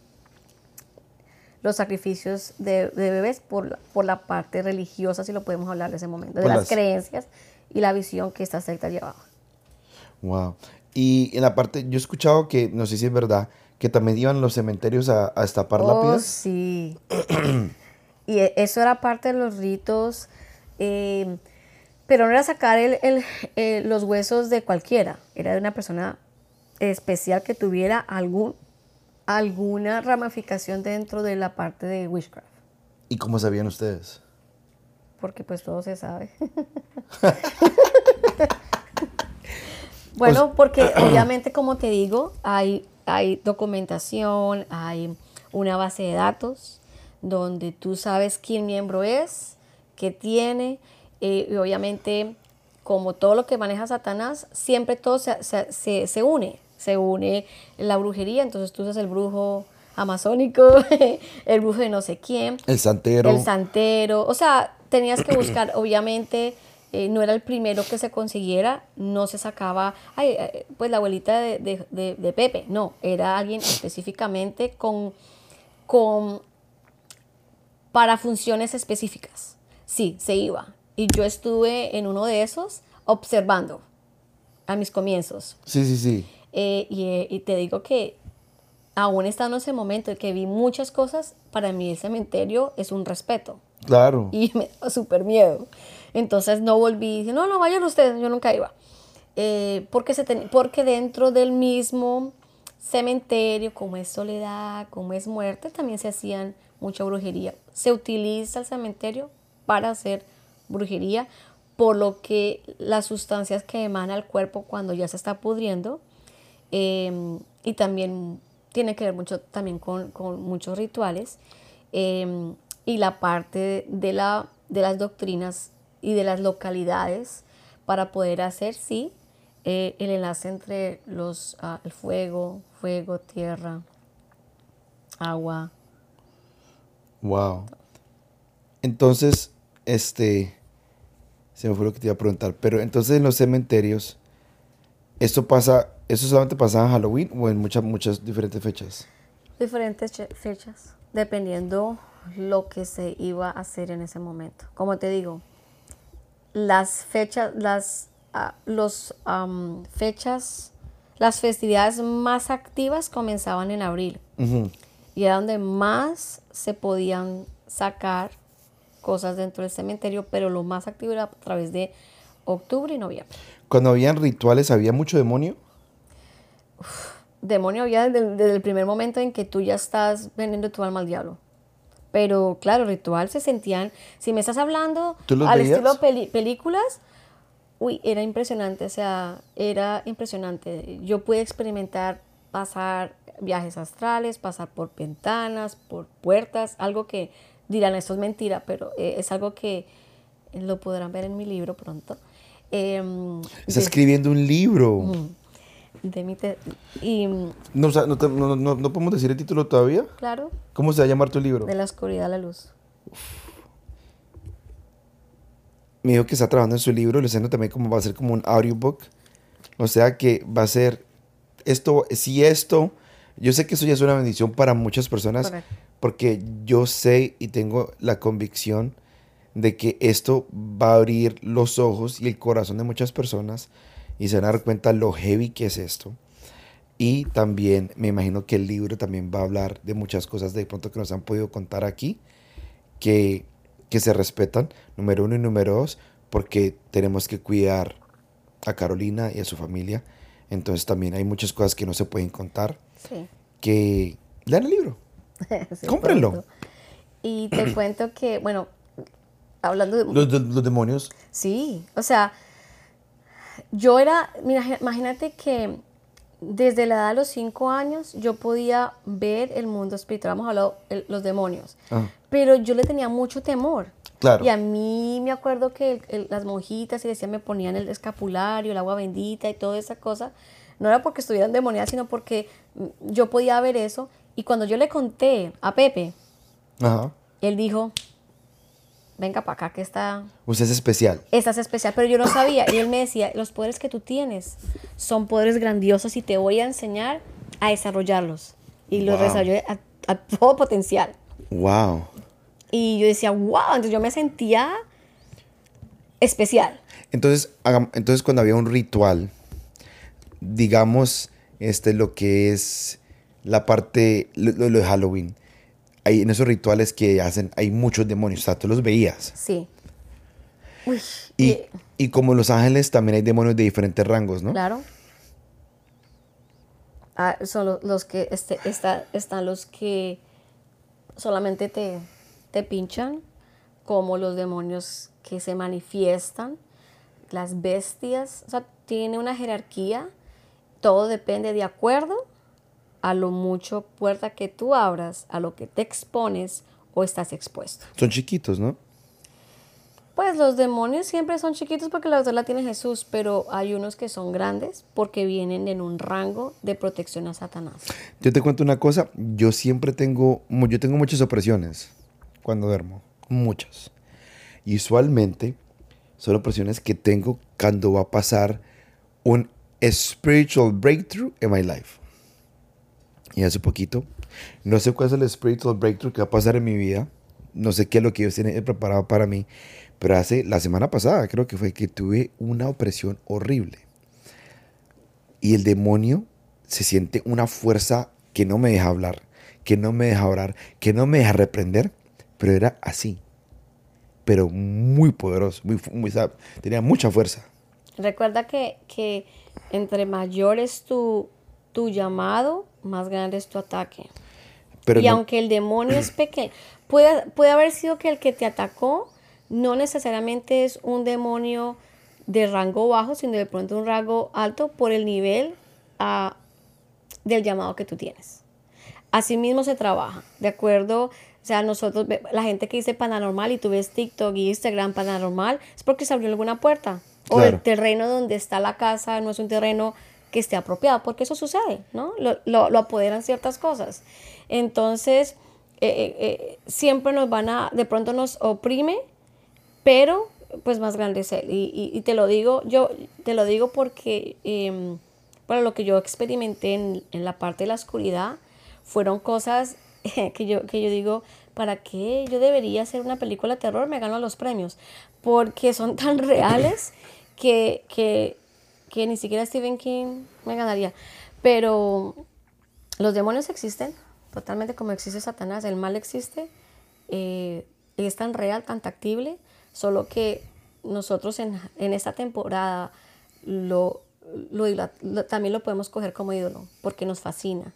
los sacrificios de, de bebés por, la- por la parte religiosa, si lo podemos hablar de ese momento, de las, las- creencias y la visión que esta secta llevaba. Wow. Y en la parte, yo he escuchado que, no sé si es verdad, que también iban los cementerios a, a destapar Oh, lápidas. sí. y e- eso era parte de los ritos, eh, pero no era sacar el- el- eh, los huesos de cualquiera, era de una persona especial que tuviera algún, alguna ramificación dentro de la parte de witchcraft, ¿Y cómo sabían ustedes? porque pues todo se sabe. Bueno, porque obviamente, como te digo, hay, hay documentación, hay una base de datos donde tú sabes quién miembro es, qué tiene, eh, y obviamente, como todo lo que maneja Satanás, siempre todo se, se- se- se une, se une la brujería, entonces tú usas el brujo amazónico, el brujo de no sé quién, El santero. el santero. O sea, tenías que buscar, obviamente, eh, no era el primero que se consiguiera, no se sacaba, ay, eh, pues la abuelita de, de- de- de Pepe, no, era alguien específicamente con, con, para funciones específicas. Sí, se iba. Y yo estuve en uno de esos observando a mis comienzos. Sí, sí, sí. Eh, y, y te digo que aún estando en ese momento en que vi muchas cosas, para mí el cementerio es un respeto Claro. y me da súper miedo. Entonces no volví, dije, no, no, vayan ustedes, yo nunca iba. Eh, porque, se porque dentro del mismo cementerio, como es soledad, como es muerte, también se hacían mucha brujería. Se utiliza el cementerio para hacer brujería, por lo que las sustancias que emana el cuerpo cuando ya se está pudriendo, eh, y también tiene que ver mucho también con, con muchos rituales, eh, y la parte de, la, de las doctrinas y de las localidades para poder hacer, sí, eh, el enlace entre los, ah, el fuego, fuego, tierra, agua. Wow. Entonces, este. Se me fue lo que te iba a preguntar. Pero entonces en los cementerios, ¿esto pasa, eso solamente pasa en Halloween o en muchas, muchas diferentes fechas? diferentes fechas, dependiendo lo que se iba a hacer en ese momento. Como te digo, las fechas, las ah, los fechas, las festividades más activas comenzaban en abril y era donde más se podían sacar cosas dentro del cementerio, pero lo más activo era a través de octubre y noviembre. Cuando habían rituales, ¿había mucho demonio? demonio había desde, el- desde el primer momento en que tú ya estás vendiendo tu alma al diablo. Pero claro, ritual se sentían, si me estás hablando ¿Tú los al veías? estilo peli- películas, uy, era impresionante, o sea, era impresionante. Yo pude experimentar pasar viajes astrales, pasar por ventanas, por puertas, algo que dirán, esto es mentira, pero eh, es algo que lo podrán ver en mi libro pronto. Em, Está escribiendo un libro. De mi te- y mm, No, o sea, no, no- no- no podemos decir el título todavía. claro, ¿Cómo se va a llamar tu libro? de la oscuridad a la luz. Me dijo que está trabajando en su libro, le diciendo también como va a ser como un audiobook. O sea que va a ser esto, si esto, yo sé que eso ya es una bendición para muchas personas, Correcto. porque yo sé y tengo la convicción de que esto va a abrir los ojos y el corazón de muchas personas y se van a dar cuenta lo heavy que es esto. Y también me imagino que el libro también va a hablar de muchas cosas de pronto que nos han podido contar aquí, que, que se respetan, número uno y número dos, porque tenemos que cuidar a Carolina y a su familia. Entonces también hay muchas cosas que no se pueden contar, Sí. que lean el libro. Sí, Cómprenlo. Y te cuento que, bueno, hablando de... Los demonios. Sí, o sea, yo era, mira, imagínate que desde la edad de los cinco años yo podía ver el mundo espiritual, hemos hablado de los demonios, Ah. pero yo le tenía mucho temor. Claro. Y a mí me acuerdo que el- el- las monjitas y decían me ponían el escapulario, el agua bendita y toda esa cosa. No era porque estuvieran demoniadas, sino porque yo podía ver eso. Y cuando yo le conté a Pepe, Ajá. él dijo, venga para acá que está Usted es especial. esta es especial, pero yo no sabía. Y él me decía, los poderes que tú tienes son poderes grandiosos y te voy a enseñar a desarrollarlos. Y los Wow. desarrollé a, a todo potencial. Wow. Y yo decía, wow, entonces yo me sentía especial. Entonces, entonces cuando había un ritual, digamos, este, lo que es la parte, lo de Halloween, hay, en esos rituales que hacen, hay muchos demonios, o sea, tú los veías. Sí. Uy, Y, y- y como Los Ángeles, también hay demonios de diferentes rangos, ¿no? Claro. Ah, son lo- los, que este, está- están los que solamente te, te pinchan, como los demonios que se manifiestan, las bestias. O sea, tiene una jerarquía. Todo depende de acuerdo a lo mucho puerta que tú abras, a lo que te expones o estás expuesto. Son chiquitos, ¿no? Pues los demonios siempre son chiquitos porque la autoridad la tiene Jesús, pero hay unos que son grandes porque vienen en un rango de protección a Satanás. Yo te cuento una cosa, yo siempre tengo, yo tengo muchas opresiones cuando duermo, muchas. Y usualmente son opresiones que tengo cuando va a pasar un spiritual breakthrough en my life. Y hace poquito, no sé cuál es el spiritual breakthrough que va a pasar en mi vida, no sé qué es lo que Dios tiene preparado para mí, pero hace la semana pasada creo que fue que tuve una opresión horrible. Y el demonio se siente una fuerza que no me deja hablar, que no me deja orar, que no me deja reprender, pero era así. Pero muy poderoso, muy, muy, tenía mucha fuerza. Recuerda que, que entre mayor es tu, tu llamado, más grande es tu ataque. Pero y no- aunque el demonio es pequeño, puede, puede haber sido que el que te atacó no necesariamente es un demonio de rango bajo, sino de pronto un rango alto por el nivel ah, del llamado que tú tienes. Asimismo se trabaja, ¿de acuerdo? O sea, nosotros, la gente que dice paranormal y tú ves TikTok y Instagram paranormal, es porque se abrió alguna puerta. O Claro. el terreno donde está la casa no es un terreno que esté apropiado, porque eso sucede, ¿no? Lo, lo, lo apoderan ciertas cosas. Entonces, eh, eh, eh, siempre nos van a, de pronto nos oprime, pero pues más grande es él. Y, y- y te lo digo, yo te lo digo porque em, para lo que yo experimenté en, en la parte de la oscuridad fueron cosas que yo, que yo digo, ¿para qué yo debería hacer una película de terror? Me gano los premios. Porque son tan reales que, que, que ni siquiera Stephen King me ganaría. Pero los demonios existen, totalmente como existe Satanás, el mal existe, eh, es tan real, tan tactible, solo que nosotros en, en esta temporada lo, lo también lo podemos coger como ídolo, porque nos fascina.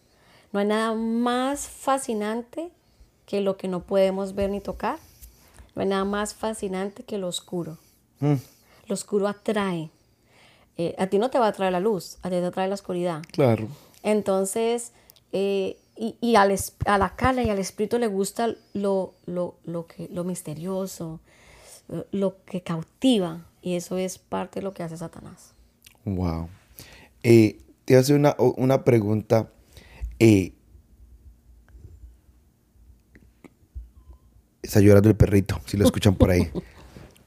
No hay nada más fascinante que lo que no podemos ver ni tocar. No hay nada más fascinante que lo oscuro. Mm, Lo oscuro atrae. Eh, a ti no te va a traer la luz, a ti te atrae la oscuridad. claro. Entonces, eh, y, y al es- a la carne y al espíritu le gusta lo, lo, lo, que, lo misterioso, eh, lo que cautiva. Y eso es parte de lo que hace Satanás. Wow. Eh, te hace una, una pregunta. eh, está llorando el perrito, si lo escuchan por ahí.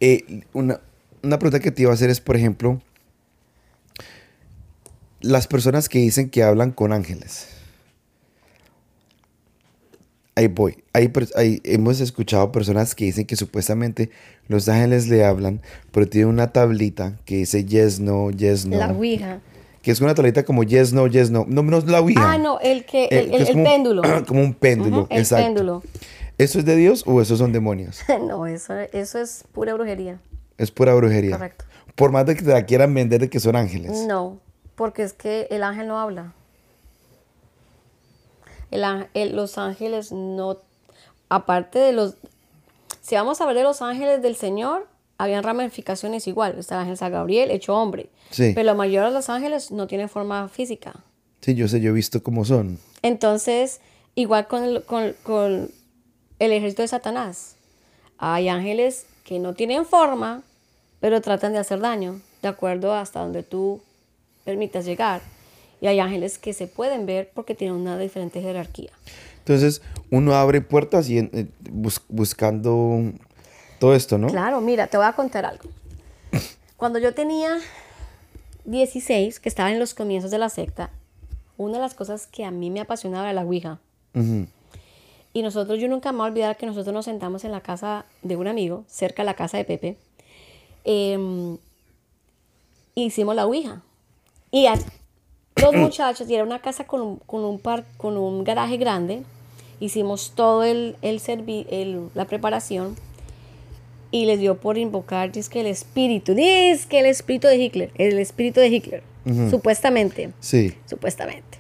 Eh, una, una pregunta que te iba a hacer es, por ejemplo, las personas que dicen que hablan con ángeles. ahí voy. Hay- hemos escuchado personas que dicen que supuestamente los ángeles le hablan, pero tiene una tablita que dice yes, no, yes, no. La Ouija. Que es una tablita como yes, no, yes, no. No, no es la Ouija. Ah, no, el que, Eh, el, que el- es el como un- péndulo. como un péndulo, el exacto. péndulo. ¿Eso es de Dios o esos son demonios? No, eso, eso es pura brujería. Es pura brujería. Correcto. Por más de que te la quieran vender de que son ángeles. No, porque es que el ángel no habla. El el- los ángeles no, aparte de los, si vamos a hablar de los ángeles del Señor, habían ramificaciones igual. Está el ángel San Gabriel, hecho hombre. Sí. Pero la mayoría de los ángeles no tienen forma física. Sí, yo sé, yo he visto cómo son. Entonces, igual con el, con, con el ejército de Satanás. Hay ángeles que no tienen forma, pero tratan de hacer daño, de acuerdo hasta donde tú permitas llegar. Y hay ángeles que se pueden ver porque tienen una diferente jerarquía. Entonces, uno abre puertas y eh, bus- buscando todo esto, ¿no? Claro, mira, te voy a contar algo. Cuando yo tenía 16, que estaba en los comienzos de la secta, una de las cosas que a mí me apasionaba era la Ouija. Y nosotros, yo nunca me voy a olvidar que nosotros nos sentamos en la casa de un amigo, cerca de la casa de Pepe. em, y hicimos la Ouija. Y a los muchachos, y era una casa con un, con un, par- con un garaje grande, hicimos todo el, el, servi- el- la preparación y les dio por invocar, dice que el espíritu, dice que el espíritu de Hitler, el espíritu de Hitler, supuestamente Sí. supuestamente.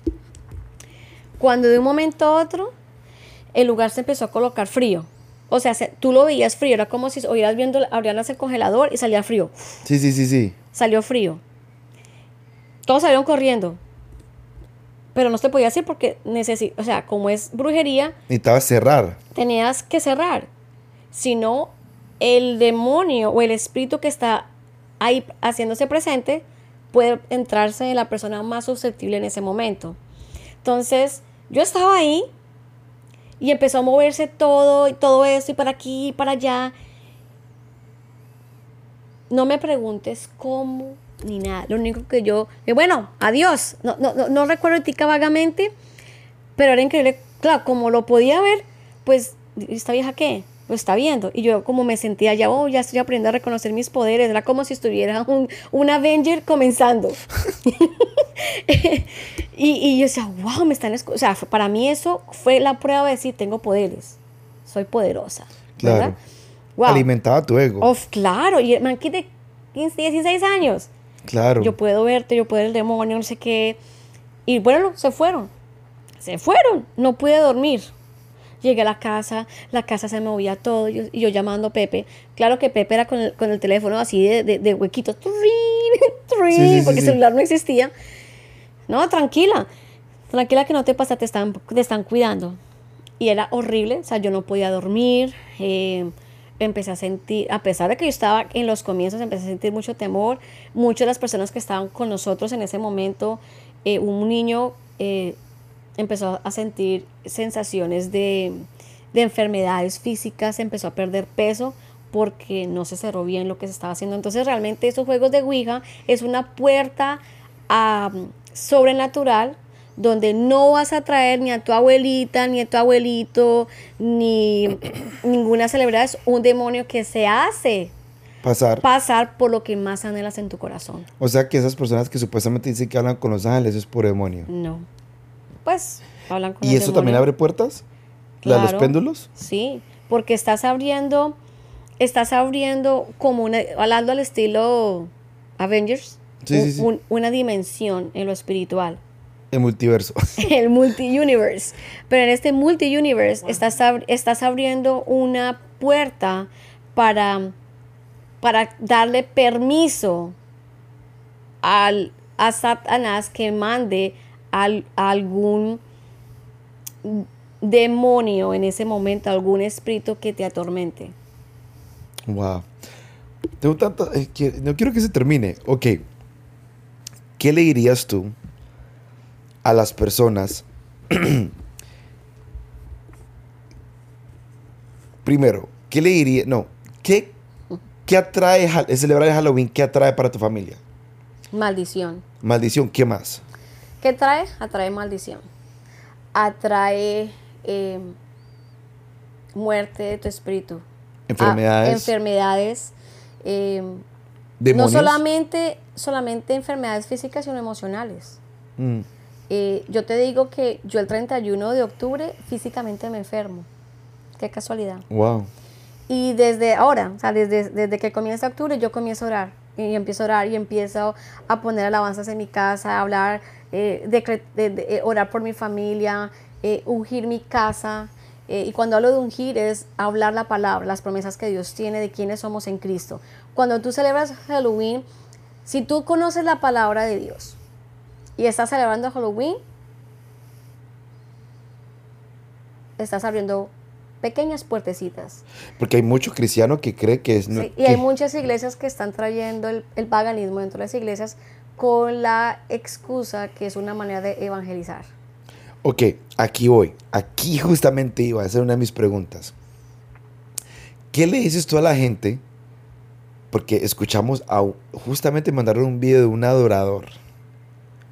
Cuando de un momento a otro, el lugar se empezó a colocar frío. O sea, se- tú lo veías frío, era como si estuvieras viendo, abrías el congelador y salía frío. Sí, sí, sí, sí. Salió frío. Todos salieron corriendo. Pero no se podía hacer porque necesito, o sea, como es brujería, Necesitaba cerrar. tenías que cerrar. Si no, el demonio o el espíritu que está ahí haciéndose presente puede entrarse en la persona más susceptible en ese momento. Entonces, yo estaba ahí y empezó a moverse todo y todo eso y para aquí y para allá. No me preguntes cómo ni nada. Lo único que yo, que bueno, adiós. No, no, no, no recuerdo tica vagamente, pero era increíble. Claro, como lo podía ver, pues, ¿esta vieja qué? Lo está viendo. Y yo como me sentía ya, oh, ya estoy aprendiendo a reconocer mis poderes. Era como si estuviera un, un Avenger comenzando. y, y yo decía, wow, me están escuchando. O sea, para mí eso fue la prueba de decir, tengo poderes. Soy poderosa. Claro. ¿verdad? Wow. Alimentaba tu ego. Of, claro. Y el man de 15, 16 años. Claro. Yo puedo verte, yo puedo ver el demonio, no sé qué. Y bueno, se fueron. Se fueron. No pude dormir. Llegué a la casa, la casa se movía todo, y yo llamando a Pepe. Claro que Pepe era con el, con el teléfono así de, de, de huequitos, trin, trin, Sí, sí, sí, porque sí. el celular no existía. No, tranquila, tranquila que no te pasa, te están, te están cuidando. Y era horrible, o sea, yo no podía dormir, eh, empecé a sentir, a pesar de que yo estaba en los comienzos, empecé a sentir mucho temor. Muchas de las personas que estaban con nosotros en ese momento, eh, un niño eh, empezó a sentir sensaciones de, de enfermedades físicas, empezó a perder peso porque no se cerró bien lo que se estaba haciendo. Entonces realmente esos juegos de Ouija es una puerta a, sobrenatural donde no vas a traer ni a tu abuelita, ni a tu abuelito, ni ninguna celebridad. Es un demonio que se hace Pasar. pasar por lo que más anhelas en tu corazón. o sea que esas personas que supuestamente dicen que hablan con los ángeles eso es puro demonio. No. Pues hablan con ¿Y eso también abre puertas? ¿La de los péndulos? Sí, porque estás abriendo, estás abriendo como una, hablando al estilo Avengers, Sí, un- sí, sí. un- una dimensión en lo espiritual. El multiverso. el multi-universe. Pero en este multi-universe estás, ab- estás abriendo una puerta para, para darle permiso al, a Satanás que mande al, a algún demonio en ese momento, algún espíritu que te atormente. wow. Tengo tanto. eh, que- no quiero que se termine. Ok. ¿Qué le dirías tú a las personas? Primero, ¿qué le diría? No. ¿Qué, qué atrae Hal- celebrar el Halloween? ¿Qué atrae para tu familia? Maldición. Maldición, ¿qué más? ¿Qué trae? Atrae maldición. Atrae eh, muerte de tu espíritu. Enfermedades. Ah, enfermedades. eh, no Demonios. solamente, solamente enfermedades físicas, sino emocionales. Mm. Eh, yo te digo que yo el 31 de octubre físicamente me enfermo. Qué casualidad. Wow. Y desde ahora, o sea, desde, desde que comienza octubre, yo comienzo a orar. Y empiezo a orar y empiezo a poner alabanzas en mi casa, a hablar, eh, decre- de- de- eh, orar por mi familia, eh, ungir mi casa. Eh, y cuando hablo de ungir es hablar la palabra, las promesas que Dios tiene de quiénes somos en Cristo. Cuando tú celebras Halloween, si tú conoces la palabra de Dios y estás celebrando Halloween, estás abriendo pequeñas puertecitas. Porque hay mucho cristiano que cree que es... no- Sí, y hay muchas iglesias que están trayendo el, el paganismo dentro de las iglesias con la excusa que es una manera de evangelizar. Ok, aquí voy. Aquí justamente iba a hacer una de mis preguntas. ¿Qué le dices tú a la gente? Porque escuchamos a... Justamente mandaron un video de un adorador.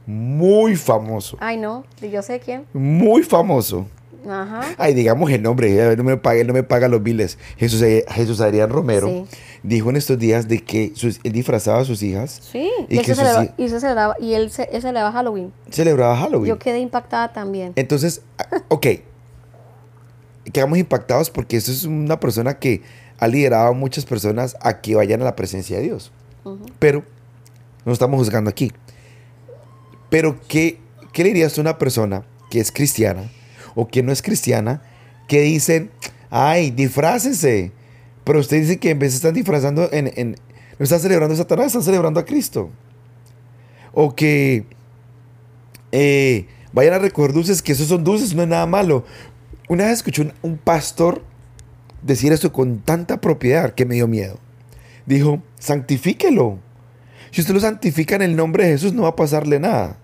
Muy famoso. Ay, no, ¿y yo sé quién. Muy famoso. Ajá. Ay, digamos el nombre, eh, no me paga, no me paga los biles. Jesús, eh, Jesús Adrián Romero Sí. dijo en estos días de que sus- él disfrazaba a sus hijas, Sí, Y que celebraba, sí- y, celebraba- y él, se, él celebraba Halloween. celebraba Halloween. Yo quedé impactada también. Entonces, ah, ok, quedamos impactados porque esto es una persona que ha liderado a muchas personas a que vayan a la presencia de Dios. Ujú. Pero no estamos juzgando aquí. Pero, ¿qué, ¿qué le dirías a una persona que es cristiana o que no es cristiana que dicen, ay, disfrácense? Pero usted dice que en vez de estar disfrazando, en, en- no están celebrando a Satanás, están celebrando a Cristo. O que eh, vayan a recoger dulces, que esos son dulces, no es nada malo. Una vez escuché un, un pastor decir esto con tanta propiedad que me dio miedo. Dijo, santifíquelo. Si usted lo santifica en el nombre de Jesús, no va a pasarle nada.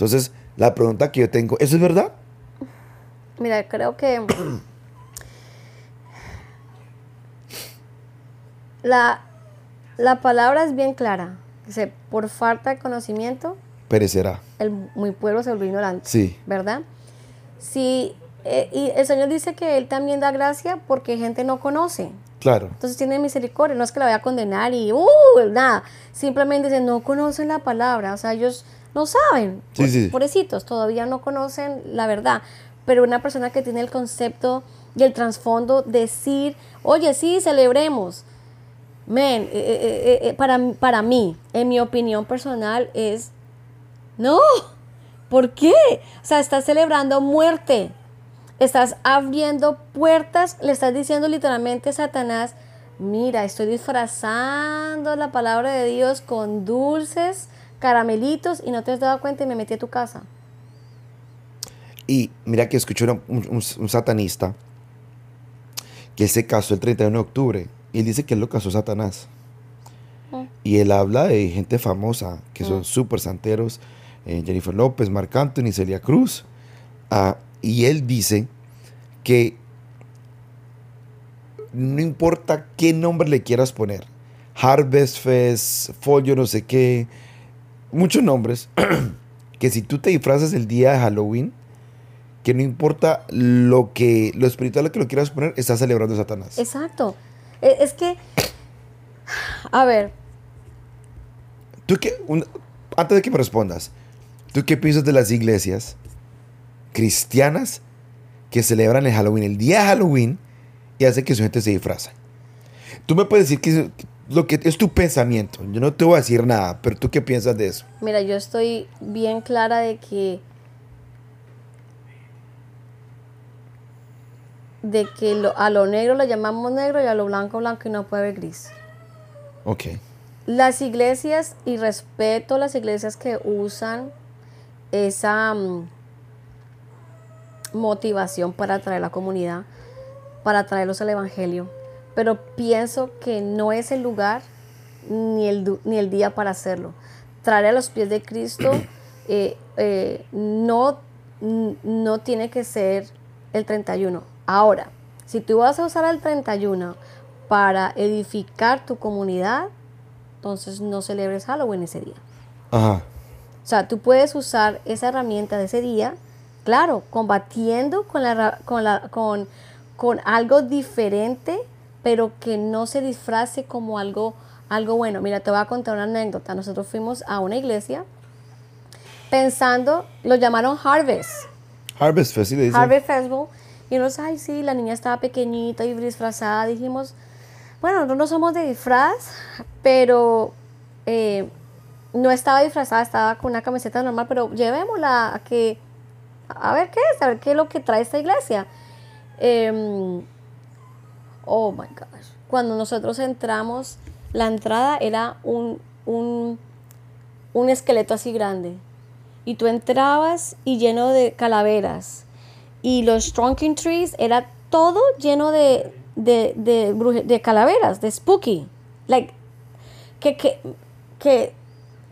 Entonces, la pregunta que yo tengo, ¿eso es verdad? Mira, creo que la, la palabra es bien clara. Dice, por falta de conocimiento, Perecerá. el, mi pueblo se volvió ignorante. Sí. ¿Verdad? Sí, eh, y el Señor dice que Él también da gracia porque gente no conoce. Claro. Entonces tiene misericordia, no es que la vaya a condenar y uh, nada. Simplemente dice, no conocen la palabra, o sea, ellos no saben. Sí, sí. Pobrecitos, todavía no conocen la verdad. Pero una persona que tiene el concepto y el trasfondo, decir, oye, sí, celebremos. Men, eh, eh, eh, para, para mí, en mi opinión personal, es, no, ¿por qué? O sea, estás celebrando muerte. Estás abriendo puertas, le estás diciendo literalmente a Satanás, mira, estoy disfrazando la palabra de Dios con dulces, caramelitos y no te has dado cuenta y me metí a tu casa. Y mira que escuché un, un- un satanista que se casó el 31 de octubre. Y él dice que él lo casó Satanás. Mm. Y él habla de gente famosa, que son Mm. súper santeros. eh, Jennifer López, Marc Anthony, Celia Cruz. Ah, y él dice que no importa qué nombre le quieras poner. Harvest Fest, Follo no sé qué. Muchos nombres. que si tú te disfrazas el día de Halloween, que no importa lo que lo espiritual que lo quieras poner, estás celebrando a Satanás. Exacto. E- Es que, a ver, ¿Tú qué, un- antes de que me respondas, ¿tú qué piensas de las iglesias cristianas que celebran el Halloween, el día de Halloween, y hacen que su gente se disfraza? Tú me puedes decir que lo que es tu pensamiento. Yo no te voy a decir nada, pero ¿tú qué piensas de eso? mira, yo estoy bien clara de que de que lo- a lo negro lo llamamos negro y a lo blanco blanco y no puede haber gris. Ok. Las iglesias, y respeto las iglesias que usan esa mm, motivación para atraer a la comunidad, para traerlos al Evangelio, pero pienso que no es el lugar ni el, ni el día para hacerlo. Traer a los pies de Cristo eh, eh, no, no tiene que ser el 31. Ahora, si tú vas a usar el 31 para edificar tu comunidad, entonces no celebres Halloween ese día. Ajá. O sea, tú puedes usar esa herramienta de ese día, claro, combatiendo con la, con la, con, con algo diferente, pero que no se disfrace como algo, algo bueno. Mira, te voy a contar una anécdota. Nosotros fuimos a una iglesia pensando, lo llamaron Harvest. Harvest Fest, sí le dice. Harvest Festival. Y nos, ay, sí, la niña estaba pequeñita y disfrazada. Dijimos, bueno, nosotros no somos de disfraz, pero eh, no estaba disfrazada, estaba con una camiseta normal, pero llevémosla a que, a ver qué es, a ver qué es lo que trae esta iglesia. Em, oh my gosh. Cuando nosotros entramos, la entrada era un, un, un esqueleto así grande. Y tú entrabas y lleno de calaveras. Y los trunking trees era todo lleno de, de, de, bruje- de calaveras, de spooky. Like, que, que, que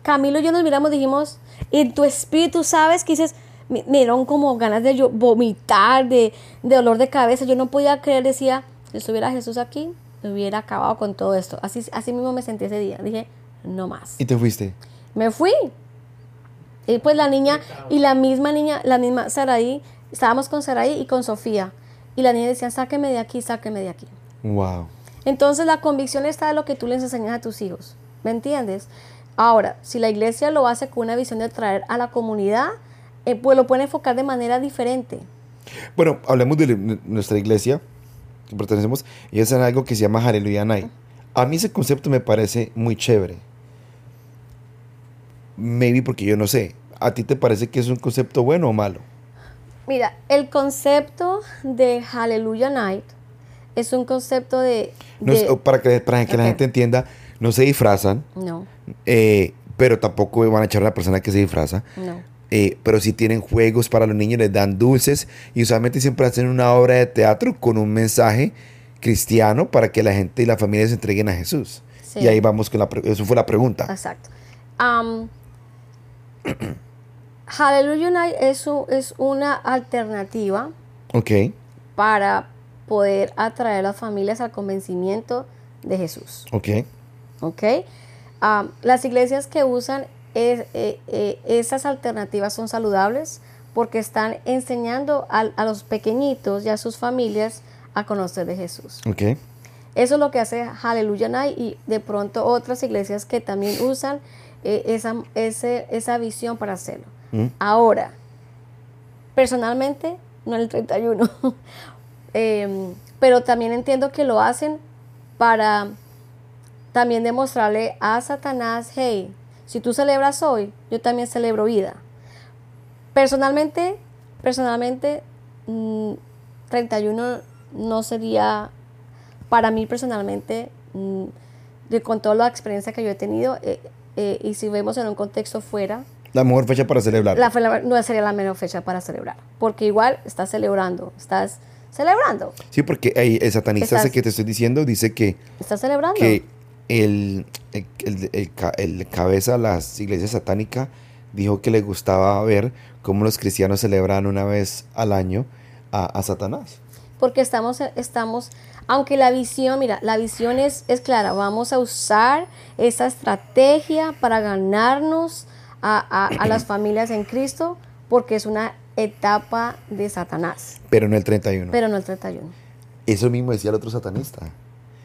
Camilo y yo nos miramos dijimos, en tu espíritu sabes que dices, me, me dieron como ganas de yo vomitar, de, de dolor de cabeza. Yo no podía creer, decía, si estuviera Jesús aquí, me hubiera acabado con todo esto. Así, así mismo me sentí ese día. Dije, no más. Y te fuiste. Me fui. Y pues la niña, y la misma niña, la misma Saraí, estábamos con Saraí y con Sofía. Y la niña decía, sáqueme de aquí, sáqueme de aquí. Wow. Entonces la convicción está de lo que tú les enseñas a tus hijos. ¿Me entiendes? Ahora, si la iglesia lo hace con una visión de traer a la comunidad, eh, pues lo puede enfocar de manera diferente. Bueno, hablemos de nuestra iglesia que pertenecemos. Y es en algo que se llama Hallelujah Night. A mí ese concepto me parece muy chévere. Maybe porque yo no sé. ¿A ti te parece que es un concepto bueno o malo? Mira, el concepto de Hallelujah Night es un concepto de... Para que, para que la gente entienda, no se disfrazan, no, eh, pero tampoco van a echar a una persona que se disfraza. no. Eh, pero si tienen juegos para los niños, les dan dulces y usualmente siempre hacen una obra de teatro con un mensaje cristiano para que la gente y la familia se entreguen a Jesús. Sí. Y ahí vamos con la... pre- Eso fue la pregunta. Exacto. Hallelujah Night es, u- es una alternativa para poder atraer a las familias al convencimiento de Jesús. Ok. ¿Ok? Las iglesias que usan es- eh, eh, esas alternativas son saludables porque están enseñando al- a, los pequeñitos y a sus familias a conocer de Jesús. Ok. Eso es lo que hace Hallelujah Night y de pronto otras iglesias que también usan eh, esa, ese- esa visión para hacerlo. Mm. Ahora, personalmente, no el 31, Em, pero también entiendo que lo hacen para también demostrarle a Satanás, hey, si tú celebras hoy, yo también celebro vida. Personalmente, personalmente, mm, 31 no sería, para mí personalmente, mm, de, con toda la experiencia que yo he tenido, eh, eh, y si vemos en un contexto fuera, La mejor fecha para celebrar. la, fe- la- no sería la mejor fecha para celebrar, porque igual estás celebrando, estás celebrando, Sí, porque ahí el satanista ese Estás- que te estoy diciendo dice que, estás celebrando. que el, el, el- el ca- el cabeza de las iglesias satánicas dijo que le gustaba ver cómo los cristianos celebran una vez al año a, a Satanás. Porque estamos, estamos, aunque la visión, mira, la visión es, es clara, vamos a usar esa estrategia para ganarnos a, a- a las familias en Cristo, porque es una etapa de Satanás, Pero no el 31. pero no el 31. Eso mismo decía el otro satanista.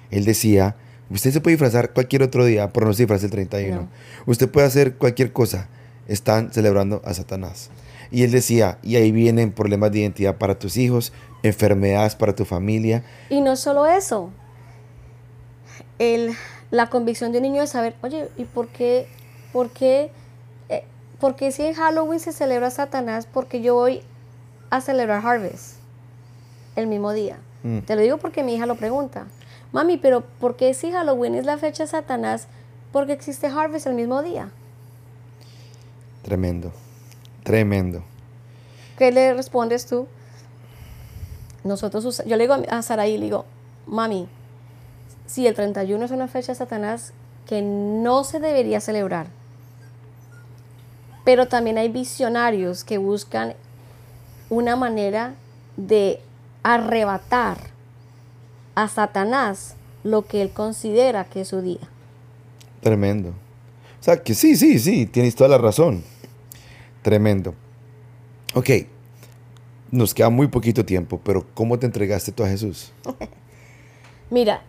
Él decía, usted se puede disfrazar cualquier otro día, pero no se disfrace el 31. No. Usted puede hacer cualquier cosa. Están celebrando a Satanás. Y él decía, y ahí vienen problemas de identidad para tus hijos, enfermedades para tu familia. Y no solo eso, el, la convicción de un niño de saber, oye, ¿y por qué, por qué, eh, por qué si en Halloween se celebra Satanás, porque yo voy a celebrar Harvest el mismo día? Mm. Te lo digo porque mi hija lo pregunta. Mami, pero ¿por qué si Halloween es la fecha de Satanás, por qué existe Harvest el mismo día? Tremendo. Tremendo. ¿Qué le respondes tú? Nosotros, yo le digo a Saraí, le digo, mami, si el 31 es una fecha de Satanás que no se debería celebrar, pero también hay visionarios que buscan una manera de arrebatar a Satanás lo que él considera que es su día. Tremendo. O sea, que sí, sí, sí, tienes toda la razón. Tremendo. Ok. Nos queda muy poquito tiempo, pero ¿cómo te entregaste tú a Jesús? Mira,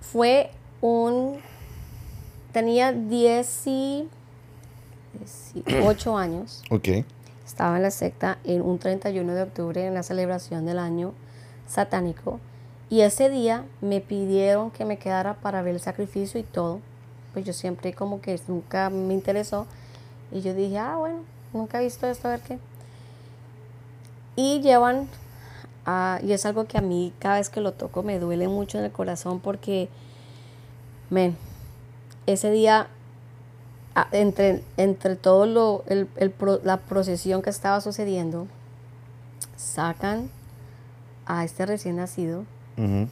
fue un... Tenía 18 años. Ok. Estaba en la secta en un 31 de octubre en la celebración del año satánico. Y ese día me pidieron que me quedara para ver el sacrificio y todo. Pues yo siempre como que nunca me interesó. Y yo dije, ah, bueno, nunca he visto esto, a ver qué. Y llevan, a- y es algo que a mí cada vez que lo toco me duele mucho en el corazón porque, men, ese día, a- entre, entre todo lo, el, el la procesión que estaba sucediendo, sacan a este recién nacido,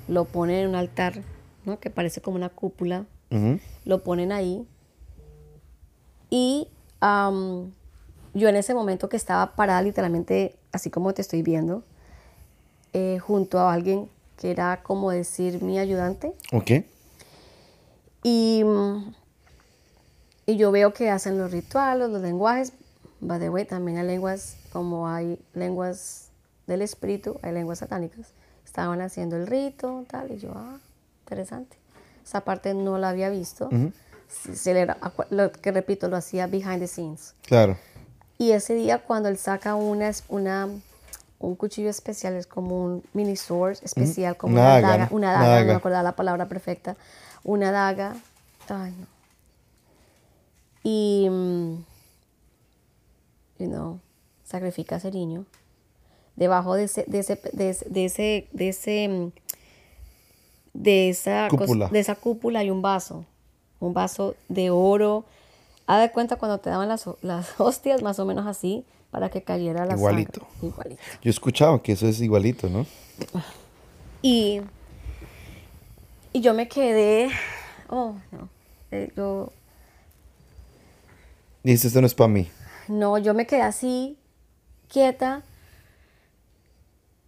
Lo ponen en un altar, ¿no? Que parece como una cúpula, lo ponen ahí. Y yo en ese momento que estaba parada literalmente, así como te estoy viendo, eh, junto a alguien que era como decir mi ayudante. Ok. Y, mm, y yo veo que hacen los rituales, los lenguajes. By the way, también hay lenguas, como hay lenguas del espíritu, hay lenguas satánicas. Estaban haciendo el rito, tal, y yo, ah, interesante. Esa parte no la había visto. Se- se le lo que repito, lo hacía behind the scenes. Claro. Y ese día cuando él saca una, una, un cuchillo especial, es como un mini sword especial, como Una una, daga, daga, una Una daga, no daga. me acordaba la palabra perfecta, una daga, ay no. Y, mm, you know, sacrifica a ese niño. Debajo de ese, de ese, de ese, de ese, de ese, de esa, Cúpula. de esa cúpula hay un vaso, un vaso de oro. Haz de cuenta cuando te daban las, las hostias, más o menos así, para que cayera la Igualito. sangre. Igualito. Yo he escuchado que eso es igualito, ¿no? Y, y yo me quedé, oh, no, eh, yo, Dice, esto no es para mí. no, yo me quedé así, quieta,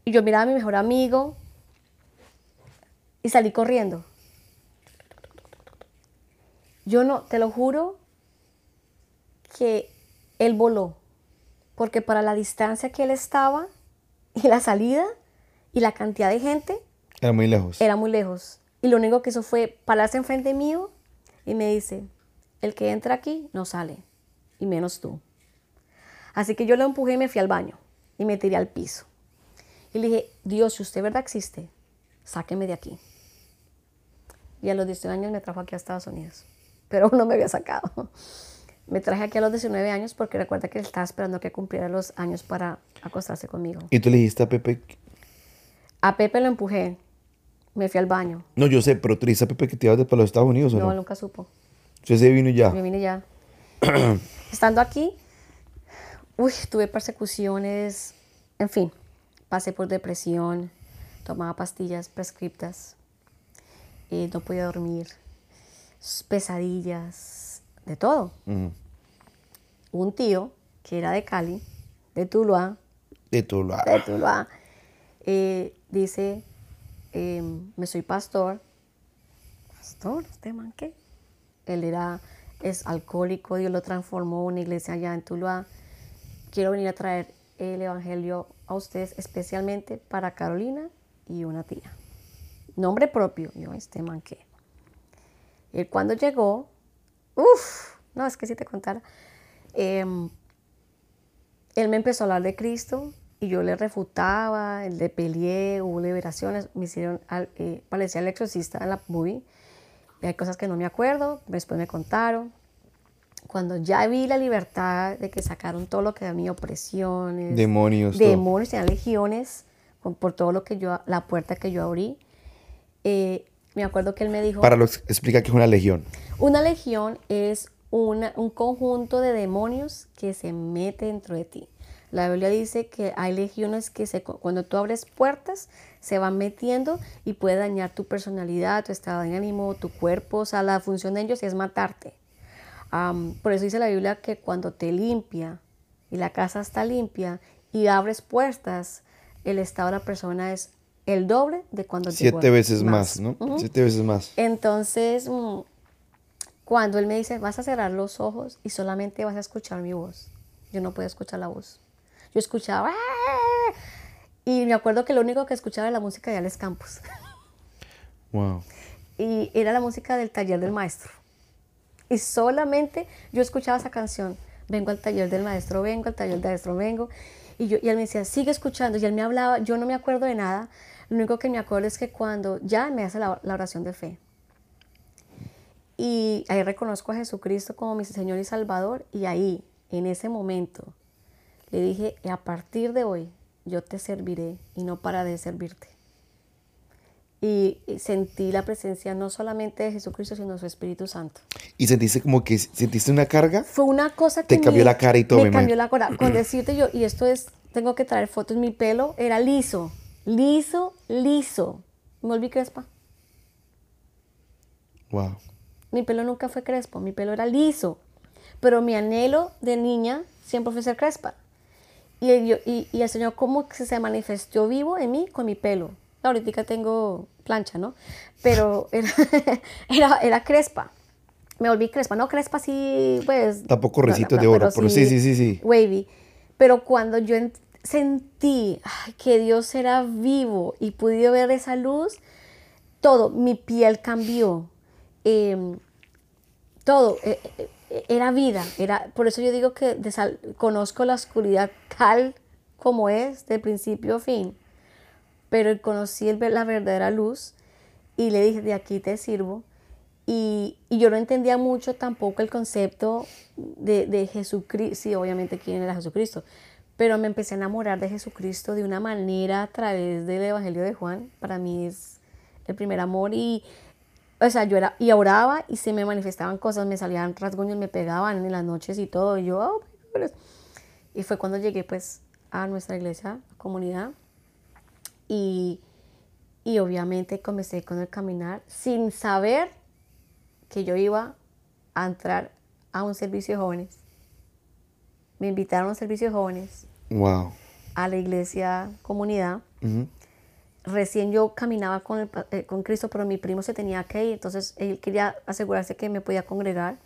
y yo miraba a mi mejor amigo y salí corriendo. Yo no, te lo juro, que él voló, porque para la distancia que él estaba y la salida y la cantidad de gente, Era muy lejos. era muy lejos. Y lo único que hizo fue pararse enfrente mío y me dice, el que entra aquí no sale, y menos tú. Así que yo lo empujé y me fui al baño y me tiré al piso. Y le dije, Dios, si usted verdad existe, sáqueme de aquí. Y a los 19 años me trajo aquí a Estados Unidos, pero no me había sacado. Me traje aquí a los 19 años porque recuerda que él estaba esperando que cumpliera los años para acostarse conmigo. Y tú le dijiste a Pepe, A Pepe lo empujé, me fui al baño. no, yo sé, pero tú le dijiste a Pepe que te ibas para los Estados Unidos o No, no. nunca supo. Entonces se vino ya. Me vine ya. Estando aquí, uy, tuve persecuciones, en fin, pasé por depresión, tomaba pastillas prescriptas, eh, no podía dormir, pesadillas, de todo. Un tío que era de Cali, de Tuluá, De tu lado. de Tuluá, eh, dice, em, me soy pastor. Pastor, ¿este man qué? Él era, es alcohólico, Dios lo transformó en una iglesia allá en Tuluá. Quiero venir a traer el evangelio a ustedes, especialmente para Carolina y una tía. Nombre propio. Yo, este man qué. Él cuando llegó, uff, no, es que si te contara, em, él me empezó a hablar de Cristo y yo le refutaba, le peleé, hubo liberaciones, me hicieron, eh, parecía el exorcista en la movie. Y hay cosas que no me acuerdo, después me contaron. Cuando ya vi la libertad de que sacaron todo lo que de mí, opresiones, Demonios, demonios, tenían legiones, por, por todo lo que yo, la puerta que yo abrí. eh, me acuerdo que él me dijo, Para los explica que es una legión. una legión es una- un conjunto de demonios que se mete dentro de ti. La Biblia dice que hay legiones que se, cuando tú abres puertas se van metiendo y puede dañar tu personalidad, tu estado de ánimo, tu cuerpo. O sea, la función de ellos es matarte. Por eso dice la Biblia que cuando te limpia y la casa está limpia y abres puertas, el estado de la persona es el doble de cuando Siete veces más, ¿no? Siete veces más. Entonces, mm, cuando él me dice, vas a cerrar los ojos y solamente vas a escuchar mi voz, yo no podía escuchar la voz. Yo escuchaba, "Ah", Y me acuerdo que lo único que escuchaba era la música de Alex Campos. Wow. y era la música del taller del maestro. Y solamente yo escuchaba esa canción. Vengo al taller del maestro, vengo al taller del maestro, vengo. Y, yo, él me decía, sigue escuchando. Y él me hablaba, yo no me acuerdo de nada. Lo único que me acuerdo es que cuando ya me hace la, la oración de fe. Y ahí reconozco a Jesucristo como mi Señor y Salvador. Y ahí, en ese momento, le dije, a partir de hoy, yo te serviré y no para de servirte y sentí la presencia no solamente de Jesucristo, sino de su Espíritu Santo. ¿Y sentiste como que sentiste una carga? Fue una cosa que Te cambió la cara y todo, me me cambió la cara. Con decirte yo, y esto es, tengo que traer fotos, mi pelo era liso, liso, liso. Me volví crespa. Wow. Mi pelo nunca fue crespo, mi pelo era liso. Pero mi anhelo de niña siempre fue ser crespa. Y el, yo- y, y el Señor que se manifestó vivo en mí con mi pelo. Ahorita tengo plancha, ¿no? Pero era, era, era crespa. Me volví crespa, no crespa así, pues... Tampoco no, no, ricitos no, de oro, pero sí, sí, sí, sí. Wavy. Pero cuando yo en- sentí ay, que Dios era vivo y pude ver esa luz, todo, mi piel cambió. Em, todo, eh, eh, era vida. Era, por eso yo digo que conozco la oscuridad tal como es, de principio a fin. Pero conocí la verdadera luz y le dije, de aquí te sirvo. Y, y yo no entendía mucho tampoco el concepto de, de Jesucristo, sí, obviamente quién era Jesucristo, pero me empecé a enamorar de Jesucristo de una manera a través del Evangelio de Juan. Para mí es el primer amor y, o sea, yo era, y oraba y se me manifestaban cosas, me salían rasguños, me pegaban en las noches y todo, y yo, oh, y fue cuando llegué pues a nuestra iglesia, comunidad, y, y obviamente comencé con el caminar sin saber que yo iba a entrar a un servicio de jóvenes. Me invitaron a un servicio de jóvenes Wow. a la iglesia comunidad. Ujú. Recién yo caminaba con, el eh, con Cristo, pero mi primo se tenía que ir, entonces él quería asegurarse que me podía congregar.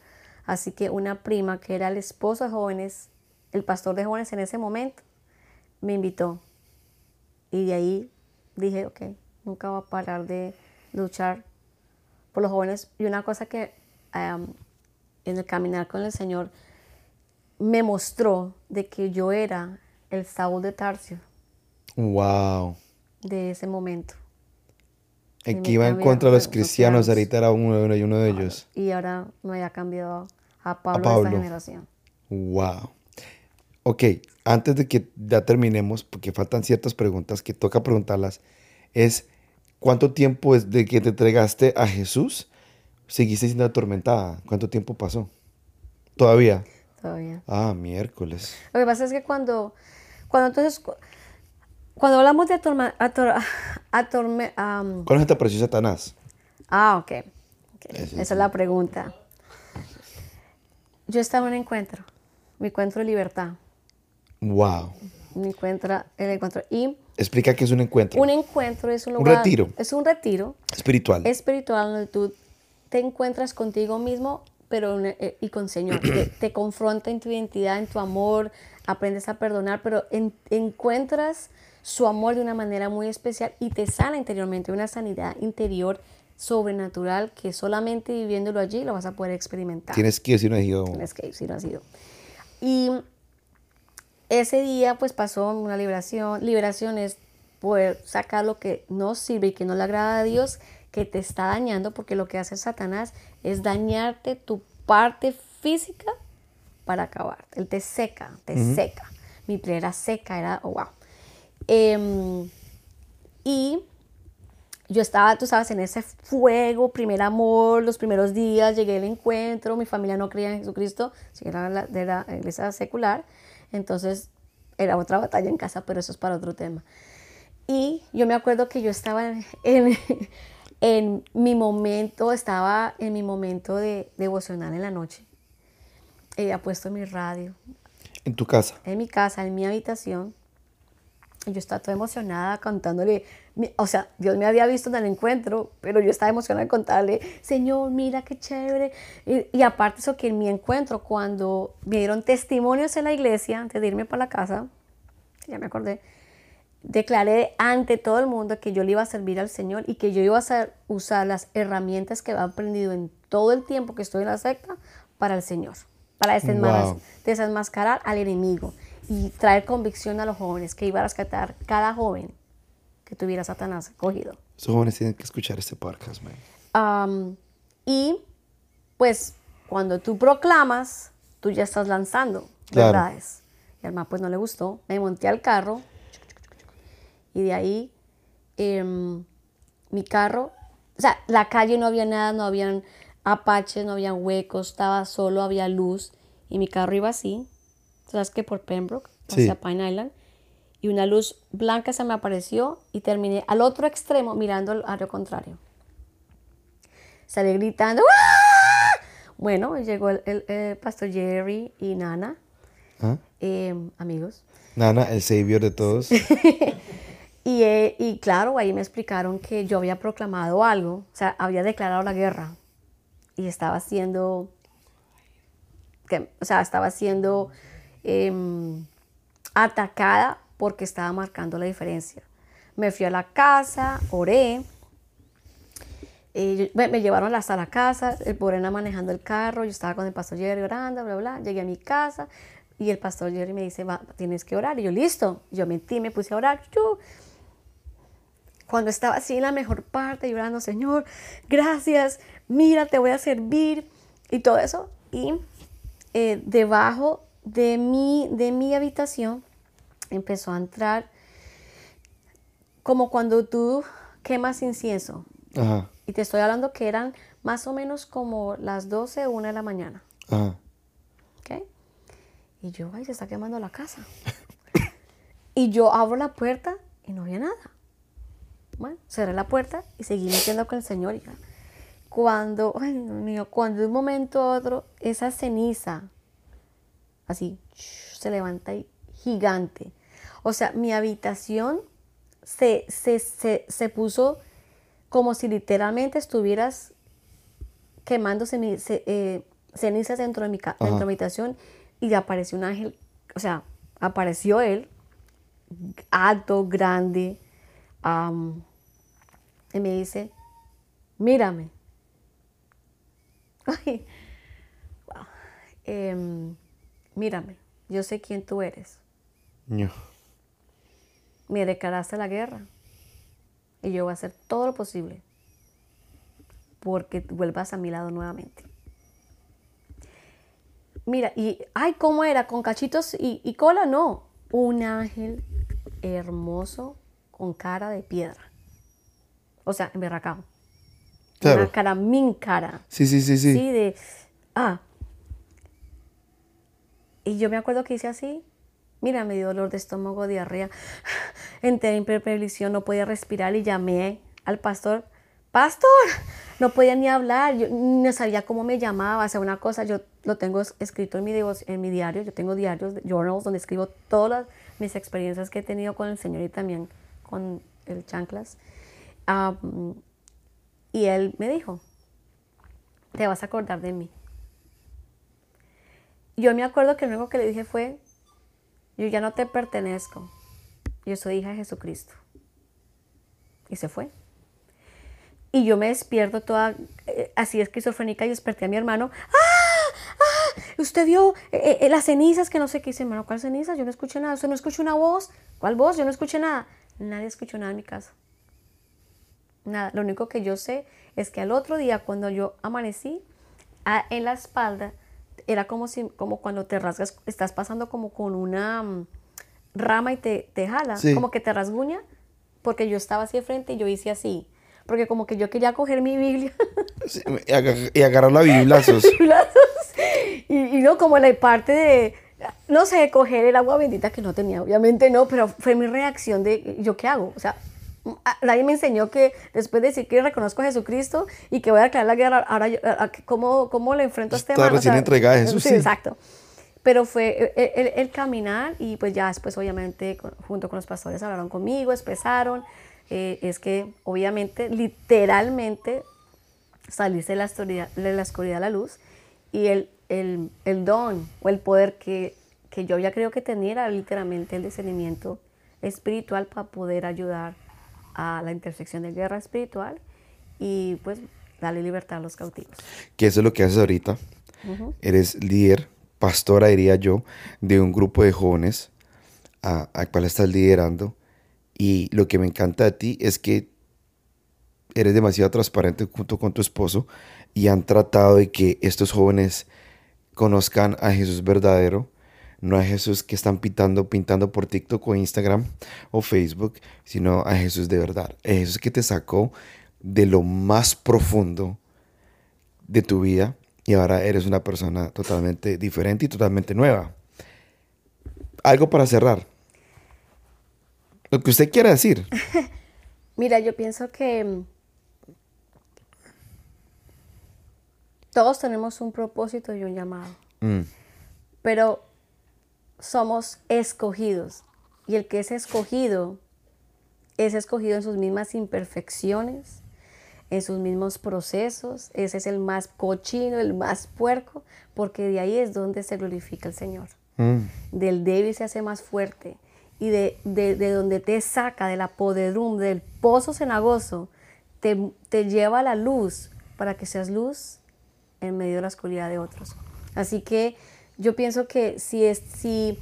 Así que una prima que era el esposo de jóvenes, el pastor de jóvenes en ese momento, me invitó. Y de ahí dije, ok, nunca voy a parar de luchar por los jóvenes. Y una cosa que am, en el caminar con el Señor me mostró de que yo era el Saúl de Tarcio Wow. de ese momento. El que iba en contra de los cristianos, ahorita era uno, de- uno de ellos. Y ahora me había cambiado a Pablo, de Pablo. esta generación. Wow. Ok, antes de que ya terminemos, porque faltan ciertas preguntas que toca preguntarlas, es ¿cuánto tiempo desde que te entregaste a Jesús seguiste siendo atormentada? ¿Cuánto tiempo pasó? ¿Todavía? Todavía. Ah, miércoles. Lo que pasa es que cuando, cuando entonces, cu- cuando hablamos de atorma, ator, atorme- am, ¿Cuándo se te apareció Satanás? ah, ok. Esa es la pregunta. Yo estaba en un encuentro, mi encuentro de libertad, Wow. mi encuentro, el encuentro. Y Explica qué es un encuentro un encuentro es un Un lugar. retiro. Es un retiro espiritual. espiritual donde tú te encuentras contigo mismo pero eh, y con Señor. Te, te confronta en tu identidad, en tu amor, aprendes a perdonar, pero en- encuentras su amor de una manera muy especial y te sana interiormente, una sanidad interior sobrenatural que solamente viviéndolo allí lo vas a poder experimentar. Tienes que decir, no digo, Tienes que ir, si no ha sido. Y ese día pues pasó una liberación. Liberación es poder sacar lo que no sirve y que no le agrada a Dios, que te está dañando, porque lo que hace Satanás es dañarte tu parte física para acabar. Él te seca, te seca. Mi piel era seca, era, oh, wow. Em, y yo estaba, tú sabes, en ese fuego, primer amor, los primeros días, llegué al encuentro, mi familia no creía en Jesucristo, sí, era de la iglesia secular, entonces era otra batalla en casa, pero eso es para otro tema. Y yo me acuerdo que yo estaba en, en, en mi momento, estaba en mi momento de devocional en la noche. Había puesto mi radio en tu casa. en mi casa, en mi habitación. Y yo estaba toda emocionada contándole, o sea, Dios me había visto en el encuentro, pero yo estaba emocionada contarle, Señor, mira qué chévere. Y, y aparte eso que en mi encuentro, cuando me dieron testimonios en la iglesia, antes de irme para la casa, ya me acordé, declaré ante todo el mundo que yo le iba a servir al Señor y que yo iba a usar las herramientas que he aprendido en todo el tiempo que estoy en la secta para el Señor, para desenmas- Wow. desenmascarar al enemigo y traer convicción a los jóvenes, que iba a rescatar cada joven que tuviera Satanás cogido. Esos jóvenes tienen que escuchar este podcast, man. Am, y pues cuando tú proclamas, tú ya estás lanzando Claro. verdades. Y al man pues no le gustó. Me monté al carro y de ahí em, mi carro, o sea, la calle no había nada, no habían apaches, no había huecos, estaba solo, había luz y mi carro iba así. ¿Sabes que Por Pembroke, Sí. hacia Pine Island. Y una luz blanca se me apareció y terminé al otro extremo mirando al área contrario. Salí gritando. ¡Ah! Bueno, llegó el, el, eh, pastor Jerry y Nana, ¿Ah? eh, amigos. Nana, el savior de todos. Y, eh, y claro, ahí me explicaron que yo había proclamado algo, o sea, había declarado la guerra y estaba que, o sea, estaba siendo em, atacada porque estaba marcando la diferencia. Me fui a la casa, oré, eh, me, me llevaron hasta la casa, el Borena manejando el carro, yo estaba con el pastor Jerry orando, bla, bla, llegué a mi casa y el pastor Jerry me dice, "Va, tienes que orar. Y yo, listo. Yo metí, me puse a orar. Yo, cuando estaba así en la mejor parte, llorando, Señor, gracias, mira, te voy a servir y todo eso. Y eh, debajo de mi, de mi habitación empezó a entrar como cuando tú quemas incienso. Ajá, Y te estoy hablando que eran más o menos como las 12, 1 de la mañana. ajá. ¿ok? Y yo, ay, se está quemando la casa. y yo abro la puerta y no había nada. Bueno, cerré la puerta y seguí metiendo con el Señor. hija. Cuando, ay, Dios mío, cuando de un momento a otro, esa ceniza, así, se levanta y gigante. O sea, mi habitación se, se, se, se puso como si literalmente estuvieras quemando ceni- eh, cenizas dentro de, mi dentro de mi habitación y apareció un ángel, o sea, apareció él, alto, grande, y me dice, mírame. Ay, wow. Mírame, yo sé quién tú eres. Ño. Me declaraste la guerra y yo voy a hacer todo lo posible porque vuelvas a mi lado nuevamente. Mira, y, ay, ¿cómo era? ¿Con cachitos y, y cola? No. Un ángel hermoso con cara de piedra. O sea, emberracado. Claro. Una cara, min cara. Sí, sí, sí, sí. Sí, de. Ah. Y yo me acuerdo que hice así. Mira, me dio dolor de estómago, diarrea. Entré en hiperpelvición, no podía respirar y llamé al pastor. ¡Pastor! No podía ni hablar, yo no sabía cómo me llamaba, o sea, una cosa, yo lo tengo es- escrito en mi, diario, yo tengo diarios, journals, donde escribo todas mis experiencias que he tenido con el Señor y también con el chanclas. Y él me dijo, te vas a acordar de mí. Yo me acuerdo que lo único que le dije fue, yo ya no te pertenezco, yo soy hija de Jesucristo. Y se fue. Y yo me despierto toda eh, así esquizofrénica y desperté a mi hermano. ¡Ah! ¡Ah! Usted vio eh, eh, las cenizas que no sé qué dice, hermano, ¿cuál cenizas? Yo no escuché nada. ¿Usted no escuchó una voz? ¿Cuál voz? Yo no escuché nada. Nadie escuchó nada en mi casa. Nada. Lo único que yo sé es que al otro día, cuando yo amanecí, a- en la espalda, era como si, como cuando te rasgas, estás pasando como con una mm, rama y te, te jala, Sí. como que te rasguña, porque yo estaba así de frente y yo hice así. Porque como que yo quería coger mi Biblia Sí, y, aga- y agarrar la biblazos. y, y no como la parte de, no sé, coger el agua bendita que no tenía, obviamente no, pero fue mi reacción de, ¿yo qué hago? O sea, a- nadie me enseñó que después de decir que reconozco a Jesucristo y que voy a declarar la guerra, ahora yo, a- a- ¿cómo, cómo le enfrento a este Está man? O recién sea, entregada a Jesús, sí. Exacto. Pero fue el, el- el caminar y pues ya después obviamente junto con los pastores hablaron conmigo, expresaron, eh, es que obviamente literalmente salirse de la, oscuridad, de la oscuridad a la luz y el, el, el don o el poder que, que yo ya creo que tenía era literalmente el discernimiento espiritual para poder ayudar a la intersección de guerra espiritual y pues darle libertad a los cautivos. Que eso es lo que haces ahorita. Eres líder, pastora diría yo, de un grupo de jóvenes a, a cual estás liderando. Y lo que me encanta de ti es que eres demasiado transparente junto con tu esposo y han tratado de que estos jóvenes conozcan a Jesús verdadero, no a Jesús que están pintando, pintando por TikTok o Instagram o Facebook, sino a Jesús de verdad, a Jesús que te sacó de lo más profundo de tu vida y ahora eres una persona totalmente diferente y totalmente nueva. Algo para cerrar. Lo que usted quiera decir. Mira, yo pienso que mm, todos tenemos un propósito y un llamado, Mm, pero somos escogidos y el que es escogido es escogido en sus mismas imperfecciones, en sus mismos procesos. Ese es el más cochino, el más puerco, porque de ahí es donde se glorifica el Señor. mm, Del débil se hace más fuerte y de, de- de donde te saca de la podredumbre, del pozo cenagoso, te, te lleva a la luz para que seas luz en medio de la oscuridad de otros. Así que yo pienso que si, es, si,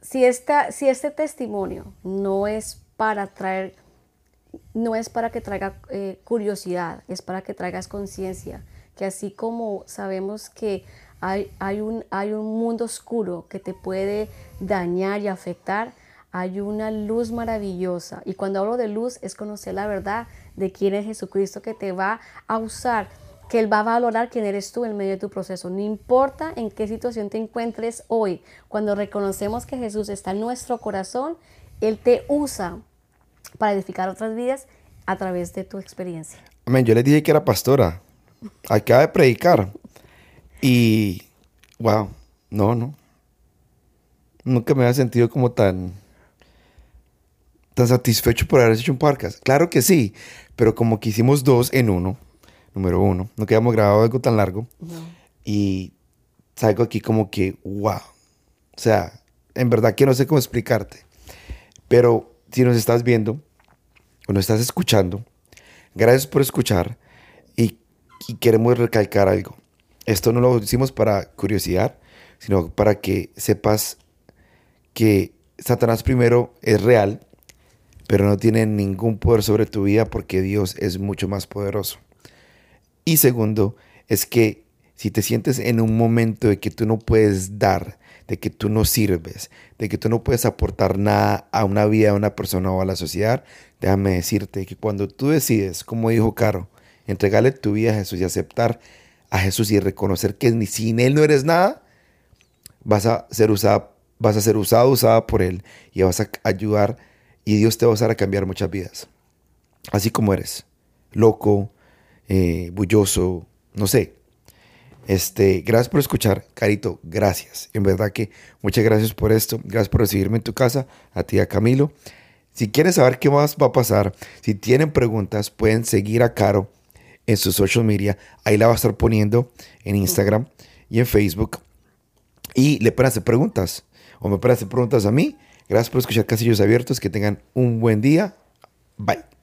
si, esta, si este testimonio no es para traer, no es para que traiga eh, curiosidad, es para que traigas conciencia, que así como sabemos que hay, hay, un, hay un mundo oscuro que te puede dañar y afectar, hay una luz maravillosa. Y cuando hablo de luz es conocer la verdad de quién es Jesucristo que te va a usar, que Él va a valorar quién eres tú en medio de tu proceso. No importa en qué situación te encuentres hoy, cuando reconocemos que Jesús está en nuestro corazón, Él te usa para edificar otras vidas a través de tu experiencia. Amén. Yo les dije que era pastora. Acaba de predicar. Y, wow, no, no. Nunca me había sentido como tan, tan satisfecho por haber hecho un podcast. Claro que sí, pero como que hicimos dos en uno, número uno, no que habíamos grabado algo tan largo. Y salgo aquí como que, wow. O sea, en verdad que no sé cómo explicarte. Pero si nos estás viendo o nos estás escuchando, gracias por escuchar y, y queremos recalcar algo. Esto no lo hicimos para curiosidad, sino para que sepas que Satanás primero es real, pero no tiene ningún poder sobre tu vida porque Dios es mucho más poderoso. Y segundo, es que si te sientes en un momento de que tú no puedes dar, de que tú no sirves, de que tú no puedes aportar nada a una vida, a una persona o a la sociedad, déjame decirte que cuando tú decides, como dijo Caro, entregarle tu vida a Jesús y aceptar a Jesús y reconocer que ni sin Él no eres nada, vas a ser usada, vas a ser usado, usada por Él y vas a ayudar y Dios te va a usar a cambiar muchas vidas. Así como eres, loco, eh, bulloso, no sé. Este, gracias por escuchar, Carito, gracias. En verdad que muchas gracias por esto. Gracias por recibirme en tu casa, a ti, a Camilo. Si quieres saber qué más va a pasar, si tienen preguntas, pueden seguir a Caro en sus social media. Ahí la va a estar poniendo en Instagram y en Facebook. Y le pueden hacer preguntas. O me pueden hacer preguntas a mí. Gracias por escuchar Casillos Abiertos. Que tengan un buen día. Bye.